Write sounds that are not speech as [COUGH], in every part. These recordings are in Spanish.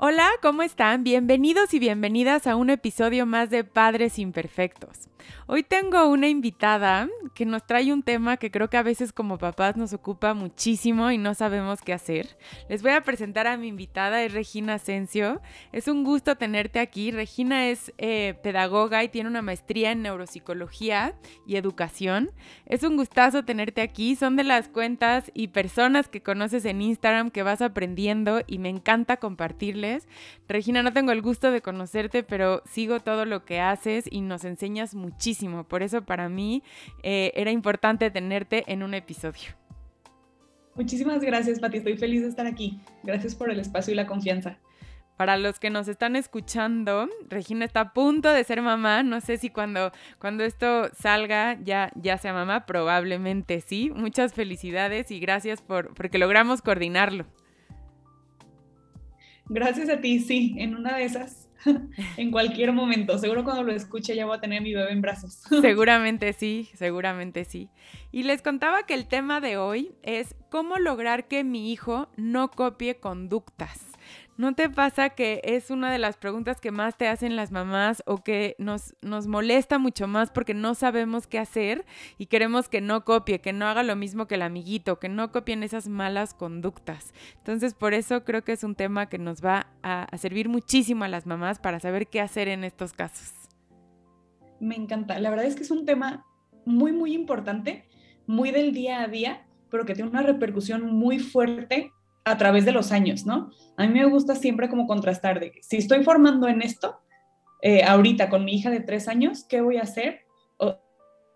Hola, ¿cómo están? Bienvenidos y bienvenidas a un episodio más de Padres Imperfectos. Hoy tengo una invitada que nos trae un tema que creo que a veces como papás nos ocupa muchísimo y no sabemos qué hacer. Les voy a presentar a mi invitada, es Regina Asensio. Es un gusto tenerte aquí. Regina es eh, pedagoga y tiene una maestría en neuropsicología y educación. Es un gustazo tenerte aquí. Son de las cuentas y personas que conoces en Instagram que vas aprendiendo y me encanta compartirles. Regina, no tengo el gusto de conocerte, pero sigo todo lo que haces y nos enseñas muchísimo. Por eso para mí eh, era importante tenerte en un episodio. Muchísimas gracias, Pati. Estoy feliz de estar aquí. Gracias por el espacio y la confianza. Para los que nos están escuchando, Regina está a punto de ser mamá. No sé si cuando, cuando esto salga ya, ya sea mamá, probablemente sí. Muchas felicidades y gracias por porque logramos coordinarlo. Gracias a ti, sí, en una de esas [LAUGHS] en cualquier momento. Seguro cuando lo escuche ya voy a tener mi bebé en brazos. [LAUGHS] seguramente sí, seguramente sí. Y les contaba que el tema de hoy es cómo lograr que mi hijo no copie conductas. ¿No te pasa que es una de las preguntas que más te hacen las mamás o que nos, nos molesta mucho más porque no sabemos qué hacer y queremos que no copie, que no haga lo mismo que el amiguito, que no copien esas malas conductas? Entonces, por eso creo que es un tema que nos va a, a servir muchísimo a las mamás para saber qué hacer en estos casos. Me encanta. La verdad es que es un tema muy, muy importante, muy del día a día, pero que tiene una repercusión muy fuerte a través de los años, ¿no? A mí me gusta siempre como contrastar de si estoy formando en esto, eh, ahorita con mi hija de tres años, ¿qué voy a hacer?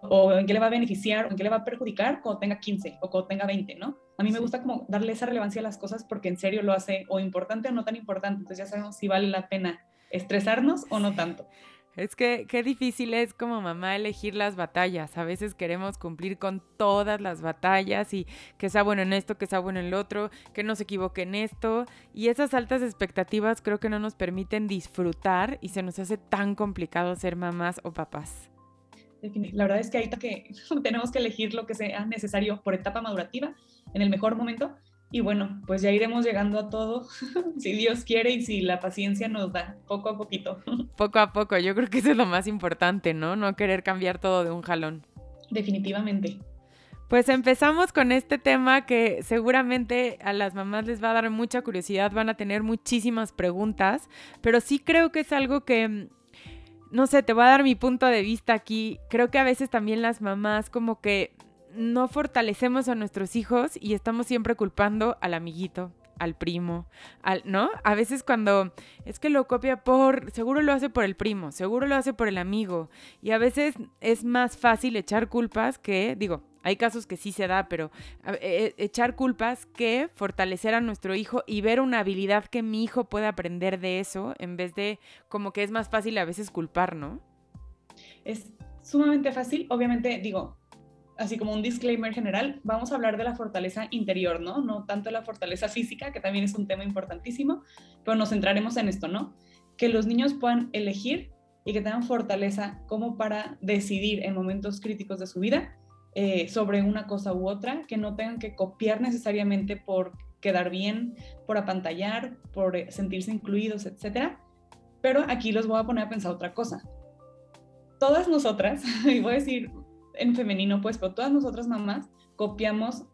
O, en qué le va a beneficiar, o en qué le va a perjudicar cuando tenga 15 o cuando tenga 20, ¿no? A mí me gusta como darle esa relevancia a las cosas porque en serio lo hace o importante o no tan importante, entonces ya sabemos si vale la pena estresarnos o no tanto. Es que qué difícil es como mamá elegir las batallas. A veces queremos cumplir con todas las batallas y que sea bueno en esto, que sea bueno en el otro, que no se equivoque en esto. Y esas altas expectativas creo que no nos permiten disfrutar y se nos hace tan complicado ser mamás o papás. La verdad es que ahorita que [LAUGHS] tenemos que elegir lo que sea necesario por etapa madurativa en el mejor momento y bueno, pues ya iremos llegando a todo, [LAUGHS] si Dios quiere y si la paciencia nos da, poco a poquito. [LAUGHS] Poco a poco, yo creo que eso es lo más importante, ¿no? No querer cambiar todo de un jalón. Definitivamente. Pues empezamos con este tema que seguramente a las mamás les va a dar mucha curiosidad, van a tener muchísimas preguntas, pero sí creo que es algo que, no sé, te voy a dar mi punto de vista aquí. Creo que a veces también las mamás como que no fortalecemos a nuestros hijos y estamos siempre culpando al amiguito, al primo, al, ¿no? A veces cuando es que lo copia por, seguro lo hace por el primo, seguro lo hace por el amigo, y a veces es más fácil echar culpas que, digo, hay casos que sí se da, pero e, e, echar culpas que fortalecer a nuestro hijo y ver una habilidad que mi hijo puede aprender de eso, en vez de como que es más fácil a veces culpar, ¿no? Es sumamente fácil, obviamente, digo, así como un disclaimer general, vamos a hablar de la fortaleza interior, ¿no? No tanto la fortaleza física, que también es un tema importantísimo, pero nos centraremos en esto, ¿no? Que los niños puedan elegir y que tengan fortaleza como para decidir en momentos críticos de su vida eh, sobre una cosa u otra, que no tengan que copiar necesariamente por quedar bien, por apantallar, por eh, sentirse incluidos, etc. Pero aquí los voy a poner a pensar otra cosa. Todas nosotras, [LAUGHS] y voy a decir en femenino, pues, pero todas nosotras mamás copiamos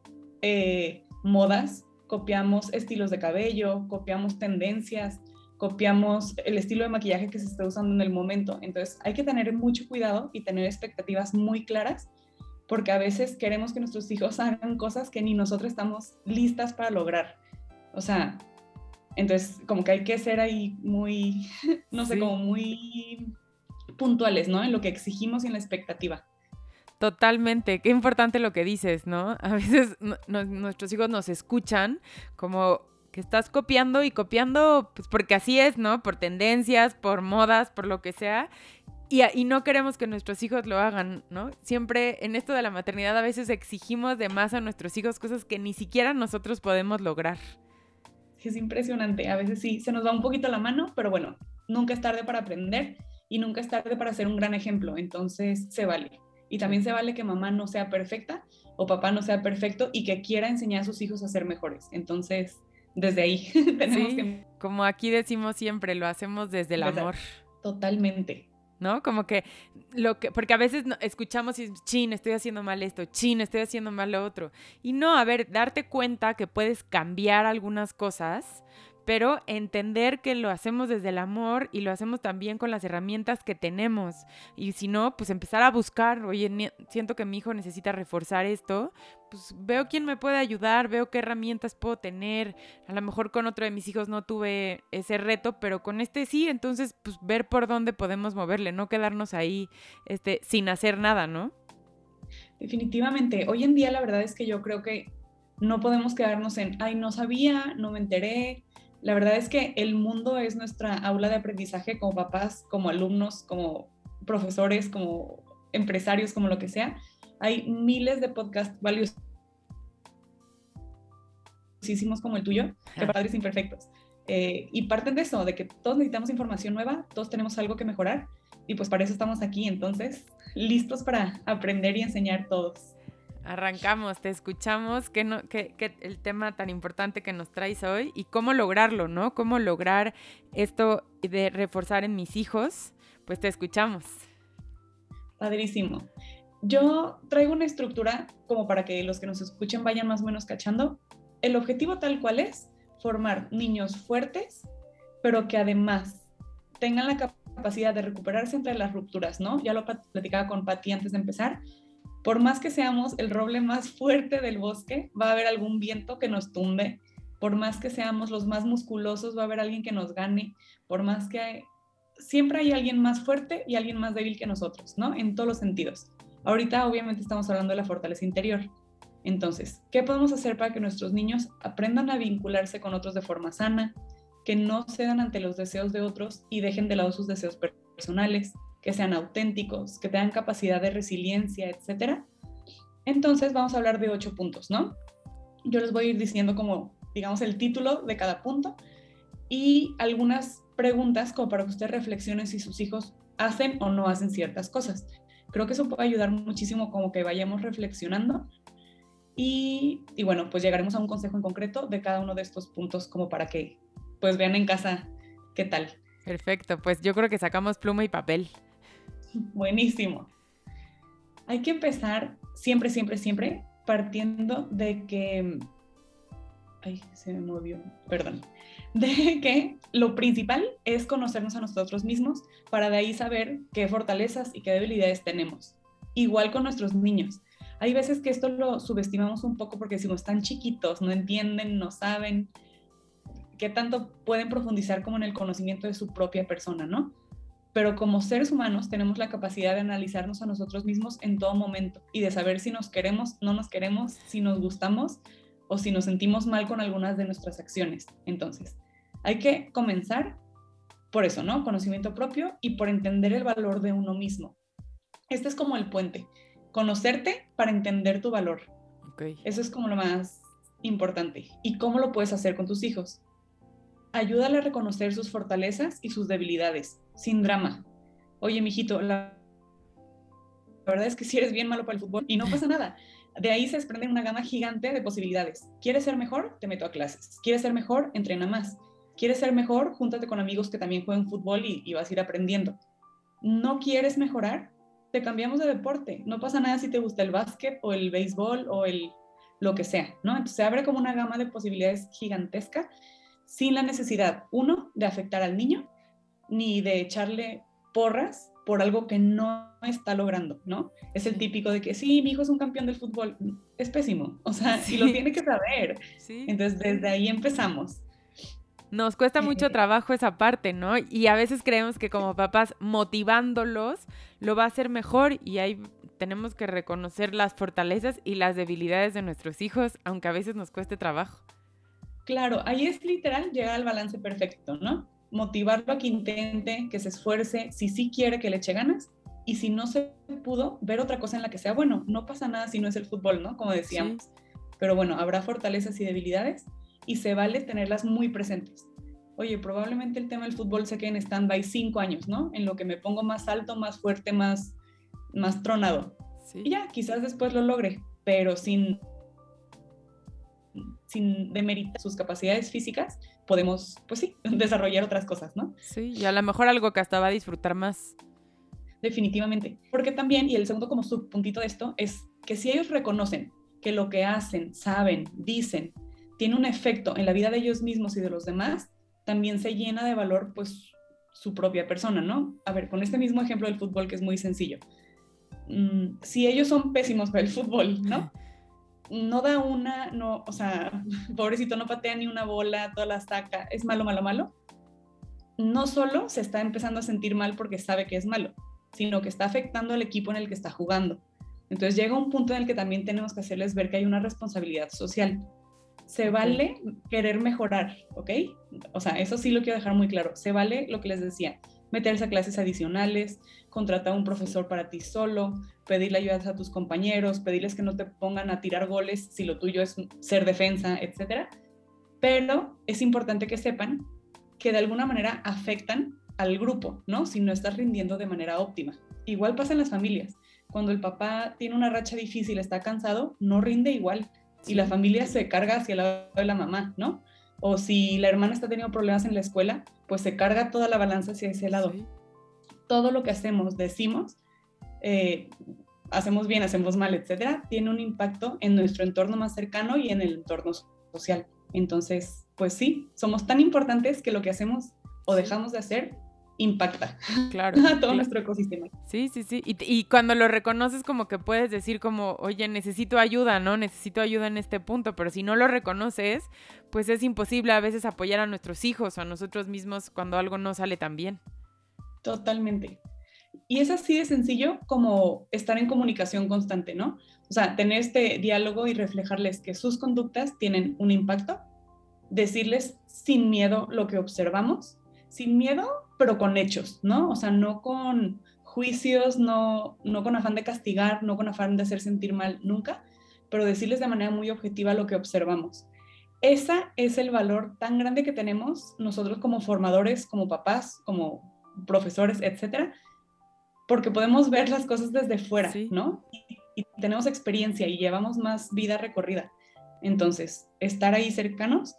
eh, modas, copiamos estilos de cabello, copiamos tendencias, copiamos el estilo de maquillaje que se está usando en el momento. Entonces hay que tener mucho cuidado y tener expectativas muy claras porque a veces queremos que nuestros hijos [LAUGHS] hagan cosas que ni nosotros estamos listas para lograr. O sea, entonces como que hay que ser ahí muy, [LAUGHS] no sé, como muy puntuales, ¿no? En lo que exigimos y en la expectativa. Totalmente, qué importante lo que dices, ¿no? A veces nuestros hijos nos escuchan como que estás copiando y copiando, pues porque así es, ¿no? Por tendencias, por modas, por lo que sea. Y, y, no queremos que nuestros hijos lo hagan, ¿no? Siempre en esto de la maternidad a veces exigimos de más a nuestros hijos cosas que ni siquiera nosotros podemos lograr. es impresionante. A veces sí, se nos va un poquito la mano, pero bueno, nunca es tarde para aprender y nunca es tarde para ser un gran ejemplo. Entonces, se vale. Y también se vale que mamá no sea perfecta o papá no sea perfecto y que quiera enseñar a sus hijos a ser mejores. Entonces, desde ahí [LAUGHS] tenemos que... Como aquí decimos siempre, lo hacemos desde el amor. Totalmente. ¿no? Como que lo que, porque a veces escuchamos y chin, estoy haciendo mal esto, chin, estoy haciendo mal lo otro. Y no, a ver, darte cuenta que puedes cambiar algunas cosas pero entender que lo hacemos desde el amor y lo hacemos también con las herramientas que tenemos. Y si no, pues empezar a buscar, oye, siento que mi hijo necesita reforzar esto, pues veo quién me puede ayudar, veo qué herramientas puedo tener. A lo mejor con otro de mis hijos no tuve ese reto, pero con este sí, entonces pues ver por dónde podemos moverle, no quedarnos ahí este, sin hacer nada, ¿no? Definitivamente. Hoy en día la verdad es que yo creo que no podemos quedarnos en, ay, no sabía, no me enteré, la verdad es que el mundo es nuestra aula de aprendizaje como papás, como alumnos, como profesores, como empresarios, como lo que sea. Hay miles de podcasts valiosísimos como el tuyo, de padres imperfectos. Eh, y parten de eso, de que todos necesitamos información nueva, todos tenemos algo que mejorar y pues para eso estamos aquí, entonces, listos para aprender y enseñar todos. Arrancamos, te escuchamos, ¿qué, no, el tema tan importante que nos traes hoy y cómo lograrlo, ¿no? Cómo lograr esto de reforzar en mis hijos, pues te escuchamos. Padrísimo. Yo traigo una estructura como para que los que nos escuchen vayan más o menos cachando. El objetivo tal cual es formar niños fuertes, pero que además tengan la capacidad de recuperarse entre las rupturas, ¿no? Ya lo platicaba con Patti antes de empezar por más que seamos el roble más fuerte del bosque, va a haber algún viento que nos tumbe. Por más que seamos los más musculosos, va a haber alguien que nos gane. Por más que siempre hay alguien más fuerte y alguien más débil que nosotros, ¿no? En todos los sentidos. Ahorita obviamente estamos hablando de la fortaleza interior. Entonces, ¿qué podemos hacer para que nuestros niños aprendan a vincularse con otros de forma sana, que no cedan ante los deseos de otros y dejen de lado sus deseos personales, que sean auténticos, que tengan capacidad de resiliencia, etcétera. Entonces vamos a hablar de ocho puntos, ¿no? Yo les voy a ir diciendo como, digamos, el título de cada punto y algunas preguntas como para que ustedes reflexionen si sus hijos hacen o no hacen ciertas cosas. Creo que eso puede ayudar muchísimo como que vayamos reflexionando y, y, bueno, pues llegaremos a un consejo en concreto de cada uno de estos puntos como para que pues vean en casa qué tal. Perfecto, pues yo creo que sacamos pluma y papel. [LAUGHS] Buenísimo. Hay que empezar siempre, siempre, siempre partiendo de que... Ay, se me movió, perdón. [LAUGHS] De que lo principal es conocernos a nosotros mismos para de ahí saber qué fortalezas y qué debilidades tenemos. Igual con nuestros niños. Hay veces que esto lo subestimamos un poco porque decimos, están chiquitos, no entienden, no saben qué tanto pueden profundizar como en el conocimiento de su propia persona, ¿no? Pero como seres humanos tenemos la capacidad de analizarnos a nosotros mismos en todo momento y de saber si nos queremos, no nos queremos, si nos gustamos o si nos sentimos mal con algunas de nuestras acciones. Entonces, hay que comenzar por eso, ¿no? Conocimiento propio y por entender el valor de uno mismo. Este es como el puente, conocerte para entender tu valor. Eso es como lo más importante. ¿Y cómo lo puedes hacer con tus hijos? Ayúdale a reconocer sus fortalezas y sus debilidades sin drama. Oye, mijito, la, la verdad es que si eres bien malo para el fútbol y no pasa nada. De ahí se desprende una gama gigante de posibilidades. ¿Quieres ser mejor? Te meto a clases. ¿Quieres ser mejor? Entrena más. ¿Quieres ser mejor? Júntate con amigos que también juegan fútbol y, y vas a ir aprendiendo. ¿No quieres mejorar? Te cambiamos de deporte. No pasa nada si te gusta el básquet o el béisbol o el lo que sea, ¿no? Entonces se abre como una gama de posibilidades gigantesca sin la necesidad, uno, de afectar al niño ni de echarle porras por algo que no está logrando, ¿no? Es el típico de que sí, mi hijo es un campeón del fútbol, es pésimo, o sea, y lo tiene que saber. Entonces, desde ahí empezamos. Nos cuesta mucho [LAUGHS] trabajo esa parte, ¿no? Y a veces creemos que como papás motivándolos lo va a hacer mejor y ahí tenemos que reconocer las fortalezas y las debilidades de nuestros hijos, aunque a veces nos cueste trabajo. Claro, ahí es literal llegar al balance perfecto, ¿no? Motivarlo a que intente, que se esfuerce, si sí quiere que le eche ganas y si no se pudo, ver otra cosa en la que sea bueno. No pasa nada si no es el fútbol, ¿no? Como decíamos. Pero bueno, habrá fortalezas y debilidades y se vale tenerlas muy presentes. Oye, probablemente el tema del fútbol se quede en stand-by cinco años, ¿no? En lo que me pongo más alto, más fuerte, más, más tronado. Y ya, quizás después lo logre, pero sin, sin demeritar sus capacidades físicas, podemos, pues sí, [LAUGHS] desarrollar otras cosas, ¿no? Sí, y a lo mejor algo que hasta va a disfrutar más. Definitivamente. Porque también, y el segundo como subpuntito de esto, es que si ellos reconocen que lo que hacen, saben, dicen, tiene un efecto en la vida de ellos mismos y de los demás, también se llena de valor, pues, su propia persona, ¿no? A ver, con este mismo ejemplo del fútbol que es muy sencillo. Mm, si ellos son pésimos para el fútbol, ¿no? [LAUGHS] No da una, no, o sea, [LAUGHS] pobrecito, no patea ni una bola, toda la saca, es malo, malo, malo. No solo se está empezando a sentir mal porque sabe que es malo, sino que está afectando al equipo en el que está jugando. Entonces llega un punto en el que también tenemos que hacerles ver que hay una responsabilidad social. Se vale querer mejorar, ¿ok? O sea, eso sí lo quiero dejar muy claro. Se vale lo que les decía, meterse a clases adicionales, contratar a un profesor para ti solo, pedirle ayuda a tus compañeros, pedirles que no te pongan a tirar goles si lo tuyo es ser defensa, etc. Pero es importante que sepan que de alguna manera afectan al grupo, ¿no? Si no estás rindiendo de manera óptima. Igual pasa en las familias. Cuando el papá tiene una racha difícil, está cansado, no rinde igual. Y la familia se carga hacia el lado de la mamá, ¿no? O si la hermana está teniendo problemas en la escuela, pues se carga toda la balanza hacia ese lado. Todo lo que hacemos, decimos, eh, hacemos bien, hacemos mal, etcétera, tiene un impacto en nuestro entorno más cercano y en el entorno social. Entonces, pues sí, somos tan importantes que lo que hacemos o dejamos de hacer impacta claro, [LAUGHS] a todo nuestro ecosistema. Sí, sí, sí. Y, y, cuando lo reconoces como que puedes decir como, oye, necesito ayuda, ¿no? Necesito ayuda en este punto, pero si no lo reconoces, pues es imposible a veces apoyar a nuestros hijos o a nosotros mismos cuando algo no sale tan bien. Totalmente. Y es así de sencillo como estar en comunicación constante, ¿no? O sea, tener este diálogo y reflejarles que sus conductas tienen un impacto, decirles sin miedo lo que observamos, sin miedo pero con hechos, ¿no? O sea, no con juicios, no, no con afán de castigar, no con afán de hacer sentir mal nunca, pero decirles de manera muy objetiva lo que observamos. Esa es el valor tan grande que tenemos nosotros como formadores, como papás, como profesores, etcétera, porque podemos ver las cosas desde fuera, ¿no? Y, y, tenemos experiencia y llevamos más vida recorrida. Entonces, estar ahí cercanos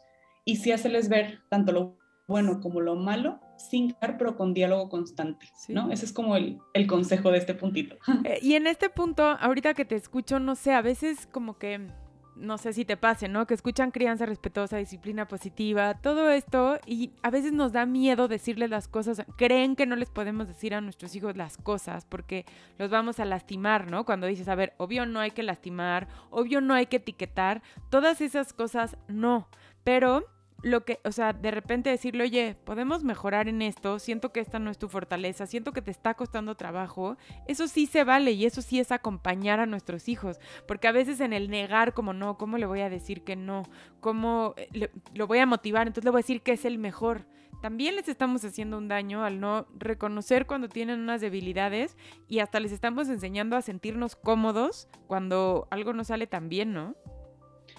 y sí hacerles ver tanto lo bueno como lo malo sin dar, pero con diálogo constante, ¿no? Ese es como el, el, consejo de este puntito. [LAUGHS] Eh, y en este punto, ahorita que te escucho, no sé, a veces como que, no sé si te pase, ¿no? Que escuchan crianza respetuosa, disciplina positiva, todo esto, y a veces nos da miedo decirles las cosas, creen que no les podemos decir a nuestros hijos las cosas porque los vamos a lastimar, ¿no? Cuando dices, a ver, obvio no hay que lastimar, obvio no hay que etiquetar, todas esas cosas no, pero lo que, o sea, de repente decirle, oye, podemos mejorar en esto, siento que esta no es tu fortaleza, siento que te está costando trabajo, eso sí se vale y eso sí es acompañar a nuestros hijos, porque a veces en el negar como no, ¿cómo le voy a decir que no? ¿Cómo eh, lo voy a motivar? Entonces le voy a decir que es el mejor. También les estamos haciendo un daño al no reconocer cuando tienen unas debilidades y hasta les estamos enseñando a sentirnos cómodos cuando algo no sale tan bien, ¿no?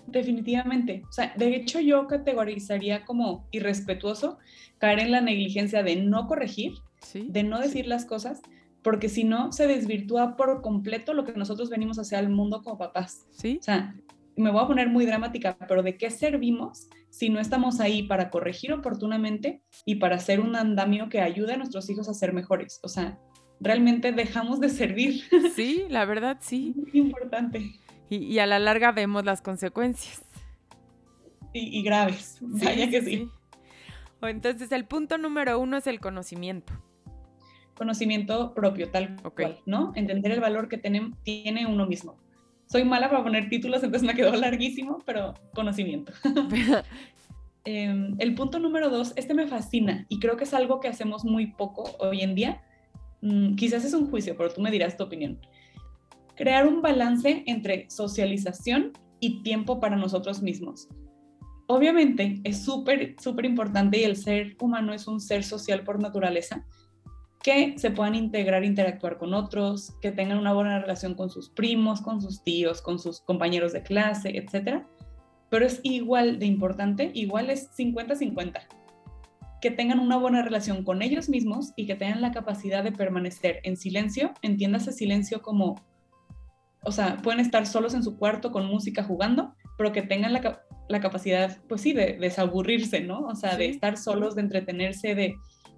Definitivamente. O sea, de hecho yo categorizaría como irrespetuoso caer en la negligencia de no corregir, de no decir las cosas, porque si no se desvirtúa por completo lo que nosotros venimos hacia el mundo como papás. ¿Sí? O sea, me voy a poner muy dramática, pero ¿de qué servimos si no estamos ahí para corregir oportunamente y para hacer un andamio que ayude a nuestros hijos a ser mejores? O sea, realmente dejamos de servir. Sí, la verdad, sí. [LAUGHS] Muy importante y, a la larga vemos las consecuencias. Y, graves, vaya que sí. Entonces el punto número uno es el conocimiento. Conocimiento propio, tal cual, ¿no? Entender el valor que tiene uno mismo. Soy mala para poner títulos, entonces me quedó larguísimo, pero conocimiento. [LAUGHS] Em, el punto número dos, este me fascina y creo que es algo que hacemos muy poco hoy en día. Mm, quizás es un juicio, pero tú me dirás tu opinión crear un balance entre socialización y tiempo para nosotros mismos. Obviamente es súper, súper importante y el ser humano es un ser social por naturaleza, que se puedan integrar, interactuar con otros, que tengan una buena relación con sus primos, con sus tíos, con sus compañeros de clase, etc. pero es igual de importante, igual es 50-50, que tengan una buena relación con ellos mismos y que tengan la capacidad de permanecer en silencio, entiéndase silencio como, o sea, pueden estar solos en su cuarto con música jugando, pero que tengan la, la capacidad, pues sí, de, desaburrirse, ¿no? O sea, de estar solos, de entretenerse, de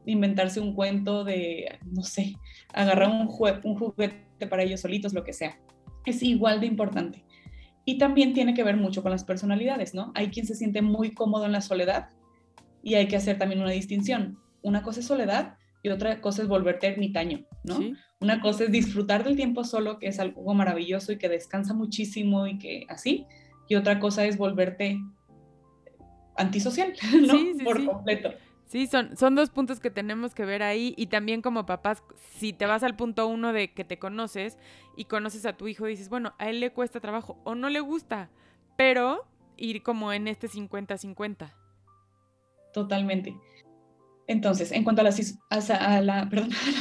inventarse un cuento, de, no sé, agarrar un, un juguete para ellos solitos, lo que sea. Es igual de importante. Y también tiene que ver mucho con las personalidades, ¿no? Hay quien se siente muy cómodo en la soledad y hay que hacer también una distinción. Una cosa es soledad y otra cosa es volverte ermitaño, ¿no? Una cosa es disfrutar del tiempo solo, que es algo maravilloso y que descansa muchísimo y que así, y otra cosa es volverte antisocial, [LAUGHS] ¿no? Por completo. Sí, son, son dos puntos que tenemos que ver ahí y también como papás, si te vas al punto uno de que te conoces y conoces a tu hijo, dices, bueno, a él le cuesta trabajo o no le gusta, pero ir como en este 50-50. Totalmente. Entonces, en cuanto [LAUGHS] a la,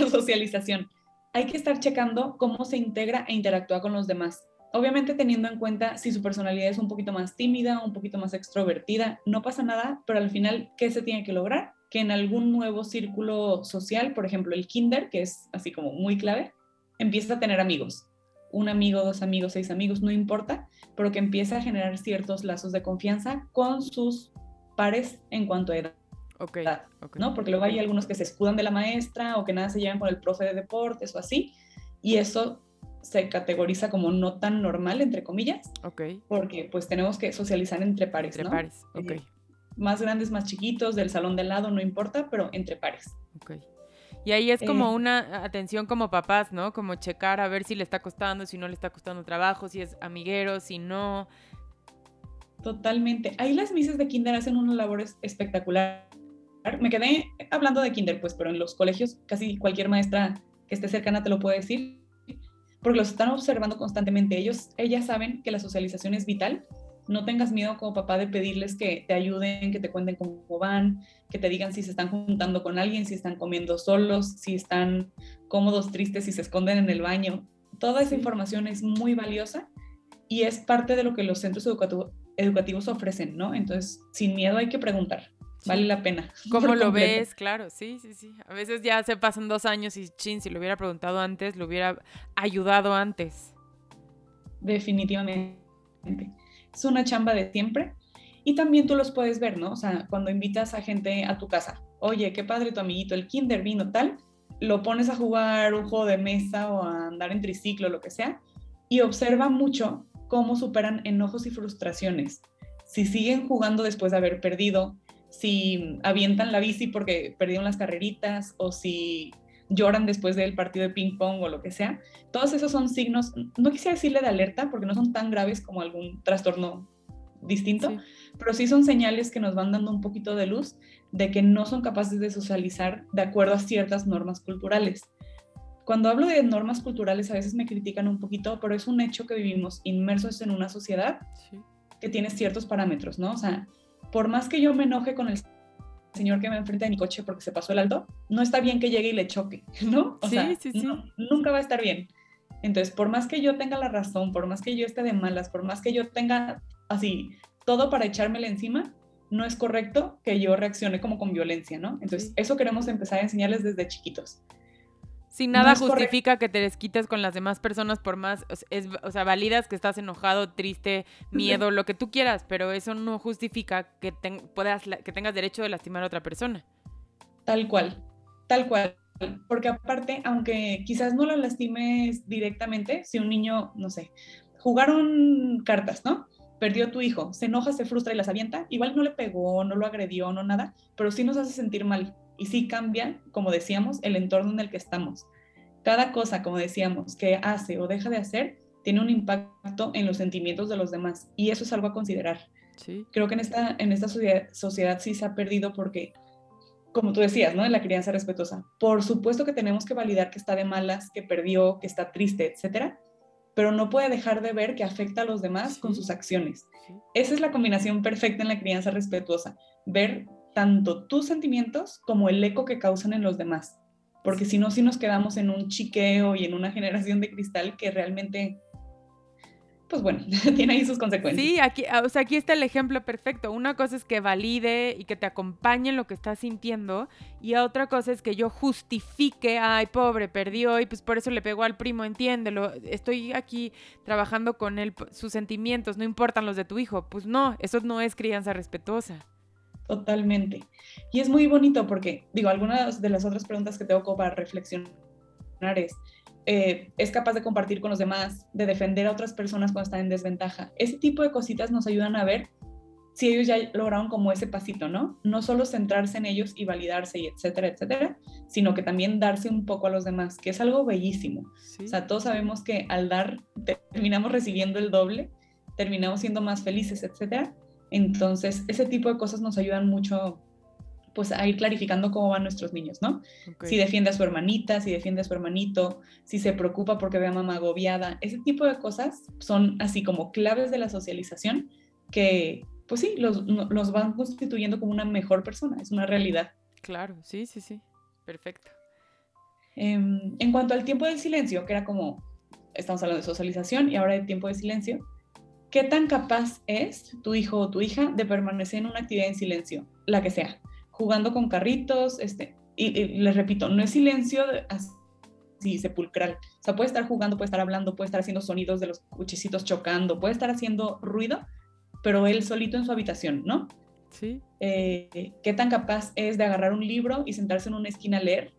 socialización, hay que estar checando cómo se integra e interactúa con los demás. Obviamente teniendo en cuenta si su personalidad es un poquito más tímida, un poquito más extrovertida, no pasa nada, pero al final, ¿qué se tiene que lograr? que en algún nuevo círculo social, por ejemplo el kinder, que es así como muy clave, empieza a tener amigos. Un amigo, dos amigos, seis amigos, no importa, pero que empieza a generar ciertos lazos de confianza con sus pares en cuanto a edad. Okay, ¿no? Porque luego hay algunos que se escudan de la maestra o que nada se llevan con el profe de deportes o así, y eso se categoriza como no tan normal, entre comillas, okay. porque pues tenemos que socializar entre pares. Entre pares, ok. Eh, más grandes, más chiquitos, del salón de lado, no importa, pero entre pares. Ok. Y ahí es como eh, una atención como papás, ¿no? Como checar a ver si le está costando, si no le está costando trabajo, si es amiguero, si no. Totalmente. Ahí las misas de kinder hacen una labor espectacular. Me quedé hablando de kinder, pues, pero en los colegios casi cualquier maestra que esté cercana te lo puede decir, porque los están observando constantemente. Ellos, ellas saben que la socialización es vital no tengas miedo como papá de pedirles que te ayuden, que te cuenten cómo van, que te digan si se están juntando con alguien, si están comiendo solos, si están cómodos, tristes, si se esconden en el baño. Toda esa información es muy valiosa y es parte de lo que los centros educativos ofrecen, ¿no? Entonces, sin miedo hay que preguntar. Vale la pena. [LAUGHS] ¿Cómo lo ves? Claro, sí, sí, sí. A veces ya se pasan dos años y chin, si lo hubiera preguntado antes, lo hubiera ayudado antes. Definitivamente es una chamba de siempre. Y también tú los puedes ver, ¿no? O sea, cuando invitas a gente a tu casa, oye, qué padre tu amiguito, el kinder vino tal, lo pones a jugar un juego de mesa o a andar en triciclo, lo que sea, y observa mucho cómo superan enojos y frustraciones. Si siguen jugando después de haber perdido, si avientan la bici porque perdieron las carreritas o si lloran después del partido de ping pong o lo que sea. Todos esos son signos, no quisiera decirle de alerta porque no son tan graves como algún trastorno distinto, pero sí son señales que nos van dando un poquito de luz de que no son capaces de socializar de acuerdo a ciertas normas culturales. Cuando hablo de normas culturales a veces me critican un poquito, pero es un hecho que vivimos inmersos en una sociedad que tiene ciertos parámetros, ¿no? O sea, por más que yo me enoje con el señor que me enfrenta de mi coche porque se pasó el alto, no está bien que llegue y le choque, [LAUGHS] ¿no? O sea, nunca va a estar bien. Entonces, por más que yo tenga la razón, por más que yo esté de malas, por más que yo tenga así todo para echármela encima, no es correcto que yo reaccione como con violencia, ¿no? Entonces, eso queremos empezar a enseñarles desde chiquitos. Sin nada justifica que te desquites con las demás personas por más, es, o sea, validas que estás enojado, triste, miedo, lo que tú quieras, pero eso no justifica que, puedas, que tengas derecho de lastimar a otra persona. Tal cual, tal cual. Porque aparte, aunque quizás no lo lastimes directamente, si un niño, no sé, jugaron cartas, ¿no? Perdió tu hijo, se enoja, se frustra y las avienta, igual no le pegó, no lo agredió, no nada, pero sí nos hace sentir mal y sí cambia, como decíamos, el entorno en el que estamos. Cada cosa, como decíamos, que hace o deja de hacer, tiene un impacto en los sentimientos de los demás y eso es algo a considerar. Sí. Creo que en esta, en esta sociedad, sí se ha perdido porque, como tú decías, ¿no? En la crianza respetuosa. Por supuesto que tenemos que validar que está de malas, que perdió, que está triste, etcétera, pero no puede dejar de ver que afecta a los demás con sus acciones. Esa es la combinación perfecta en la crianza respetuosa. Ver tanto tus sentimientos como el eco que causan en los demás. Porque si no, si nos quedamos en un chiqueo y en una generación de cristal que realmente pues bueno, [LAUGHS] tiene ahí sus consecuencias. Sí, aquí, o sea, aquí está el ejemplo perfecto. Una cosa es que valide y que te acompañe en lo que estás sintiendo y otra cosa es que yo justifique, ay, pobre, perdió y pues por eso le pegó al primo, entiéndelo. Estoy aquí trabajando con él, sus sentimientos, no importan los de tu hijo. Pues no, eso no es crianza respetuosa. Totalmente. Y es muy bonito porque, digo, algunas de las otras preguntas que tengo para reflexionar es, eh, es capaz de compartir con los demás, de defender a otras personas cuando están en desventaja. Ese tipo de cositas nos ayudan a ver si ellos ya lograron como ese pasito, ¿no? No solo centrarse en ellos y validarse y etcétera, etcétera, sino que también darse un poco a los demás, que es algo bellísimo. O sea, todos sabemos que al dar terminamos recibiendo el doble, terminamos siendo más felices, etcétera. Entonces, ese tipo de cosas nos ayudan mucho pues a ir clarificando cómo van nuestros niños, ¿no? Si defiende a su hermanita, si defiende a su hermanito, si se preocupa porque ve a mamá agobiada, ese tipo de cosas son así como claves de la socialización que, pues sí, los, los van constituyendo como una mejor persona, es una realidad. Claro, sí, sí, sí, perfecto. Em, en cuanto al tiempo del silencio, que era como, estamos hablando de socialización y ahora de tiempo de silencio, ¿Qué tan capaz es tu hijo o tu hija de permanecer en una actividad en silencio, la que sea? Jugando con carritos, este, y, les repito, no es silencio así sepulcral. O sea, puede estar jugando, puede estar hablando, puede estar haciendo sonidos de los cuchicitos chocando, puede estar haciendo ruido, pero él solito en su habitación, ¿no? Sí. Eh, ¿Qué tan capaz es de agarrar un libro y sentarse en una esquina a leer?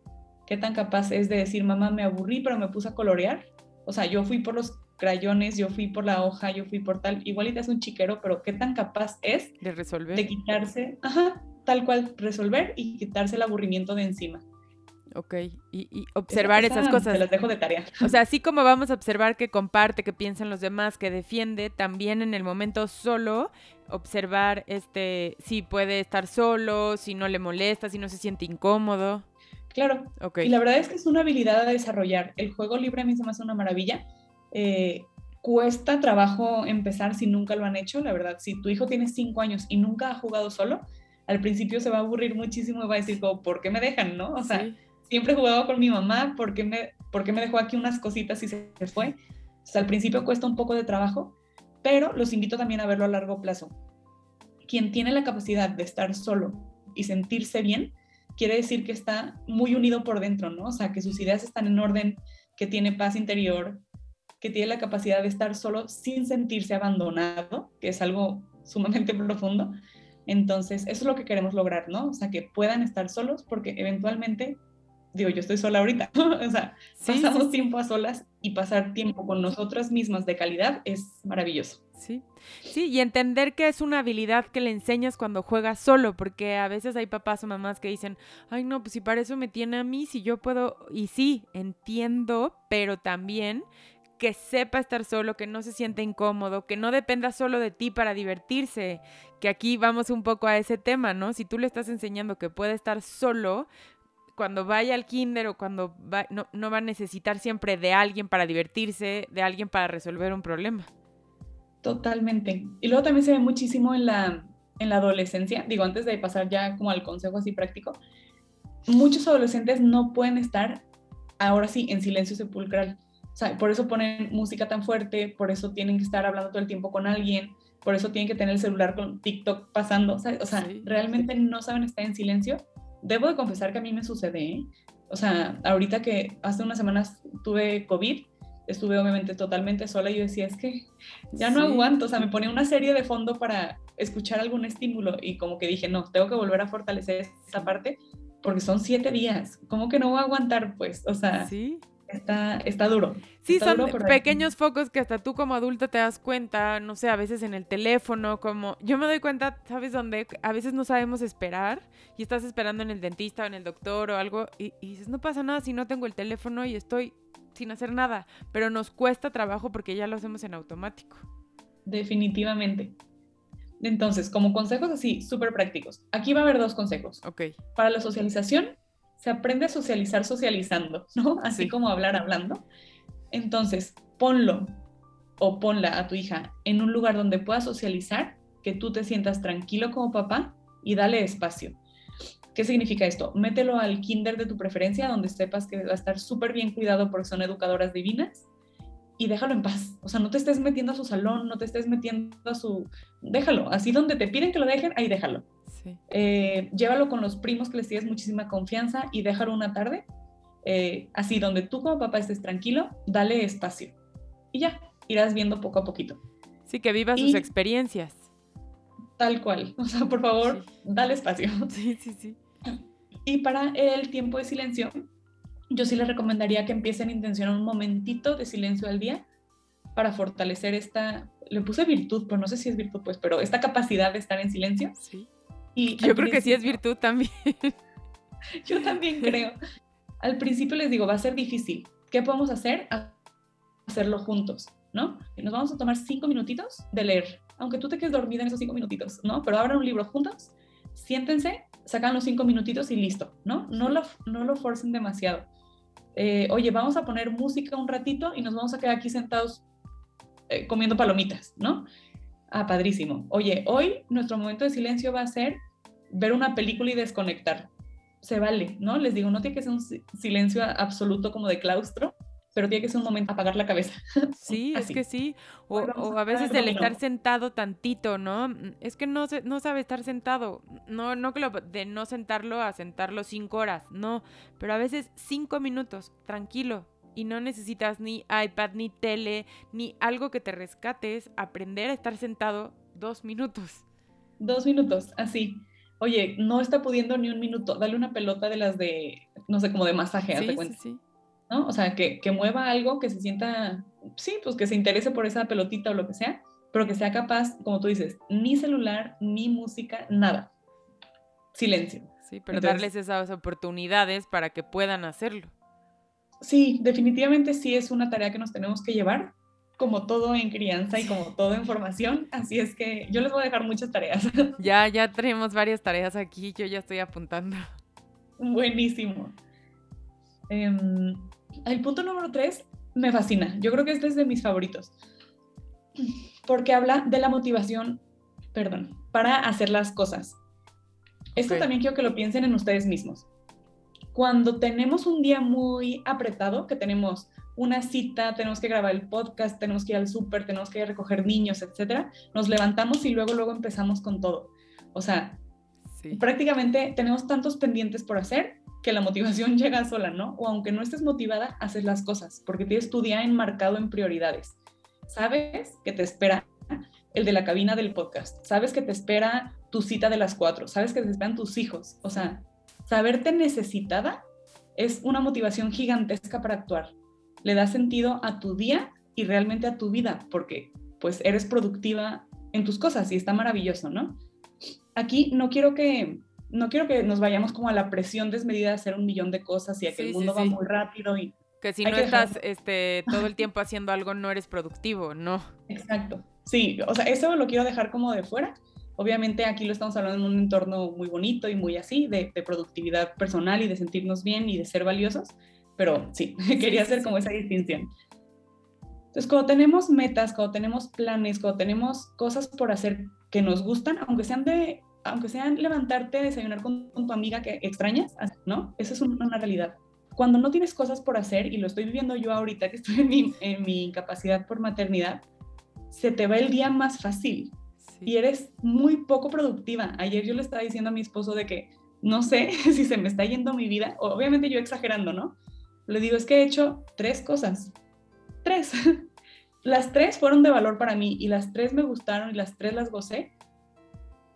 ¿Qué tan capaz es de decir, mamá, me aburrí, pero me puse a colorear? O sea, yo fui por los crayones, yo fui por la hoja, yo fui por tal, igual y hace un chiquero, pero qué tan capaz es de resolver. De quitarse, ajá, tal cual, resolver y quitarse el aburrimiento de encima. Ok, y, observar esas cosas. Te las dejo de tarea. O sea, así como vamos a observar que comparte, que piensan los demás, que defiende, también en el momento solo, observar este, si puede estar solo, si no le molesta, si no se siente incómodo. Claro. Okay. Y la verdad es que es una habilidad a desarrollar. El juego libre a mí se me hace una maravilla eh, cuesta trabajo empezar si nunca lo han hecho, la verdad. Si tu hijo tiene cinco años y nunca ha jugado solo, al principio se va a aburrir muchísimo y va a decir, ¿por qué me dejan, no? O sea, siempre he jugado con mi mamá, ¿por qué, me, ¿por me dejó aquí unas cositas y se fue? O sea, al principio cuesta un poco de trabajo, pero los invito también a verlo a largo plazo. Quien tiene la capacidad de estar solo y sentirse bien, quiere decir que está muy unido por dentro, ¿no? O sea, que sus ideas están en orden, que tiene paz interior, que tiene la capacidad de estar solo sin sentirse abandonado, que es algo sumamente [LAUGHS] profundo. Entonces, eso es lo que queremos lograr, ¿no? O sea, que puedan estar solos porque eventualmente, digo, yo estoy sola ahorita, [LAUGHS] o sea, pasamos tiempo a solas y pasar tiempo con nosotras mismas de calidad es maravilloso. Sí, sí, y entender que es una habilidad que le enseñas cuando juegas solo, porque a veces hay papás o mamás que dicen, ay no, pues si para eso me tiene a mí, si yo puedo, y sí, entiendo, pero también que sepa estar solo, que no se sienta incómodo, que no dependa solo de ti para divertirse, que aquí vamos un poco a ese tema, ¿no? Si tú le estás enseñando que puede estar solo, cuando vaya al kinder o cuando va, no, no va a necesitar siempre de alguien para divertirse, de alguien para resolver un problema. Totalmente. Y luego también se ve muchísimo en la, en la adolescencia, digo, antes de pasar ya como al consejo así práctico, muchos adolescentes no pueden estar ahora sí en silencio sepulcral. O sea, por eso ponen música tan fuerte, por eso tienen que estar hablando todo el tiempo con alguien, por eso tienen que tener el celular con TikTok pasando. O sea, realmente no saben estar en silencio. Debo de confesar que a mí me sucede, ¿eh? O sea, ahorita que hace unas semanas tuve COVID, estuve obviamente totalmente sola y yo decía, es que ya no aguanto, o sea, me ponía una serie de fondo para escuchar algún estímulo y como que dije, no, tengo que volver a fortalecer esa parte porque son siete días, ¿cómo que no voy a aguantar? Pues, o sea, ¿Sí? Está, está duro. Sí, son pequeños focos que hasta tú como adulta te das cuenta, no sé, a veces en el teléfono, como yo me doy cuenta, ¿sabes dónde? A veces no sabemos esperar y estás esperando en el dentista o en el doctor o algo y, y dices, no pasa nada si no tengo el teléfono y estoy sin hacer nada, pero nos cuesta trabajo porque ya lo hacemos en automático. Definitivamente. Entonces, como consejos así, súper prácticos. Aquí va a haber dos consejos. Ok. Para la socialización, se aprende a socializar socializando, [LAUGHS] ¿no? Así como hablar hablando. Entonces, ponlo o ponla a tu hija en un lugar donde pueda socializar, que tú te sientas tranquilo como papá y dale espacio. ¿Qué significa esto? Mételo al kinder de tu preferencia, donde sepas que va a estar súper bien cuidado porque son educadoras divinas y déjalo en paz. O sea, no te estés metiendo a su salón, no te estés metiendo a su... Déjalo, así donde te piden que lo dejen, ahí déjalo. Eh, llévalo con los primos que les tienes muchísima confianza y déjalo una tarde. Eh, así, donde tú como papá estés tranquilo, dale espacio. Y ya, irás viendo poco a poquito. Sí, que viva sus experiencias. Tal cual. [LAUGHS] O sea, por favor, dale espacio. [LAUGHS] Sí, sí, sí. Y para el tiempo de silencio, yo sí les recomendaría que empiecen a intencionar un momentito de silencio al día para fortalecer esta, le puse virtud, pues no sé si es virtud, pues, pero esta capacidad de estar en silencio. Sí. Y yo creo que sí es virtud también. [LAUGHS] yo también creo. Al principio les digo, va a ser difícil. ¿Qué podemos hacer? Hacerlo juntos, ¿no? Nos vamos a tomar cinco minutitos de leer, aunque tú te quedes dormida en esos cinco minutitos, ¿no? Pero abran un libro juntos, siéntense, sacan los cinco minutitos y listo, ¿no? No lo, no lo forcen demasiado. Eh, oye, vamos a poner música un ratito y nos vamos a quedar aquí sentados eh, comiendo palomitas, ¿no? Ah, padrísimo. Oye, hoy nuestro momento de silencio va a ser ver una película y desconectar. Se vale, ¿no? Les digo, no tiene que ser un silencio absoluto como de claustro, pero tiene que ser un momento apagar la cabeza. [LAUGHS] Sí, es que sí. O, a veces el estar sentado tantito, ¿no? Es que no, no sabe estar sentado. No, no que lo, de no sentarlo a sentarlo cinco horas, no. Pero a veces cinco minutos, tranquilo. Y no necesitas ni iPad, ni tele, ni algo que te rescates. Aprender a estar sentado dos minutos. Dos minutos, así. Oye, no está pudiendo ni un minuto. Dale una pelota de las de, no sé, como de masaje, sí, Sí, sí. ¿no? O sea, que, mueva algo, que se sienta, sí, pues que se interese por esa pelotita o lo que sea, pero que sea capaz, como tú dices, ni celular, ni música, nada. Silencio. Sí, pero darles esas oportunidades para que puedan hacerlo. Sí, definitivamente sí es una tarea que nos tenemos que llevar, como todo en crianza y como todo en formación. Así es que yo les voy a dejar muchas tareas. [LAUGHS] Ya, ya tenemos varias tareas aquí, yo ya estoy apuntando. Buenísimo. Em, el punto número tres me fascina. Yo creo que este es de mis favoritos. Porque habla de la motivación, perdón, para hacer las cosas. Esto también quiero que lo piensen en ustedes mismos. Cuando tenemos un día muy apretado, que tenemos una cita, tenemos que grabar el podcast, tenemos que ir al súper, tenemos que ir a recoger niños, etcétera, nos levantamos y luego, luego empezamos con todo. O sea, prácticamente tenemos tantos pendientes por hacer que la motivación [LAUGHS] llega sola, ¿no? O aunque no estés motivada, haces las cosas, porque tienes tu día enmarcado en prioridades. Sabes que te espera el de la cabina del podcast, sabes que te espera tu cita de las cuatro, sabes que te esperan tus hijos. O sea, saberte necesitada es una motivación gigantesca para actuar. Le da sentido a tu día y realmente a tu vida, porque pues eres productiva en tus cosas y está maravilloso, ¿no? Aquí no quiero que no quiero que nos vayamos como a la presión desmedida de hacer un millón de cosas y a que el mundo va muy rápido y que si no estás este, todo el tiempo haciendo algo no eres productivo, ¿no? Exacto. Sí, o sea, eso lo quiero dejar como de fuera. Obviamente aquí lo estamos hablando en un entorno muy bonito y muy así, de, productividad personal y de sentirnos bien y de ser valiosos, pero sí, [LAUGHS] quería hacer como esa distinción. Entonces, cuando tenemos metas, cuando tenemos planes, cuando tenemos cosas por hacer que nos gustan, aunque sean de aunque sean levantarte, desayunar con, tu amiga que extrañas, ¿no? Esa es una realidad. Cuando no tienes cosas por hacer, y lo estoy viviendo yo ahorita que estoy en mi, en mi incapacidad por maternidad, se te va el día más fácil y eres muy poco productiva. Ayer yo le estaba diciendo a mi esposo de que no sé [LAUGHS] si se me está yendo mi vida, obviamente yo exagerando, ¿no? Le digo, es que he hecho tres cosas. Tres. [LAUGHS] Las tres fueron de valor para mí y las tres me gustaron y las tres las gocé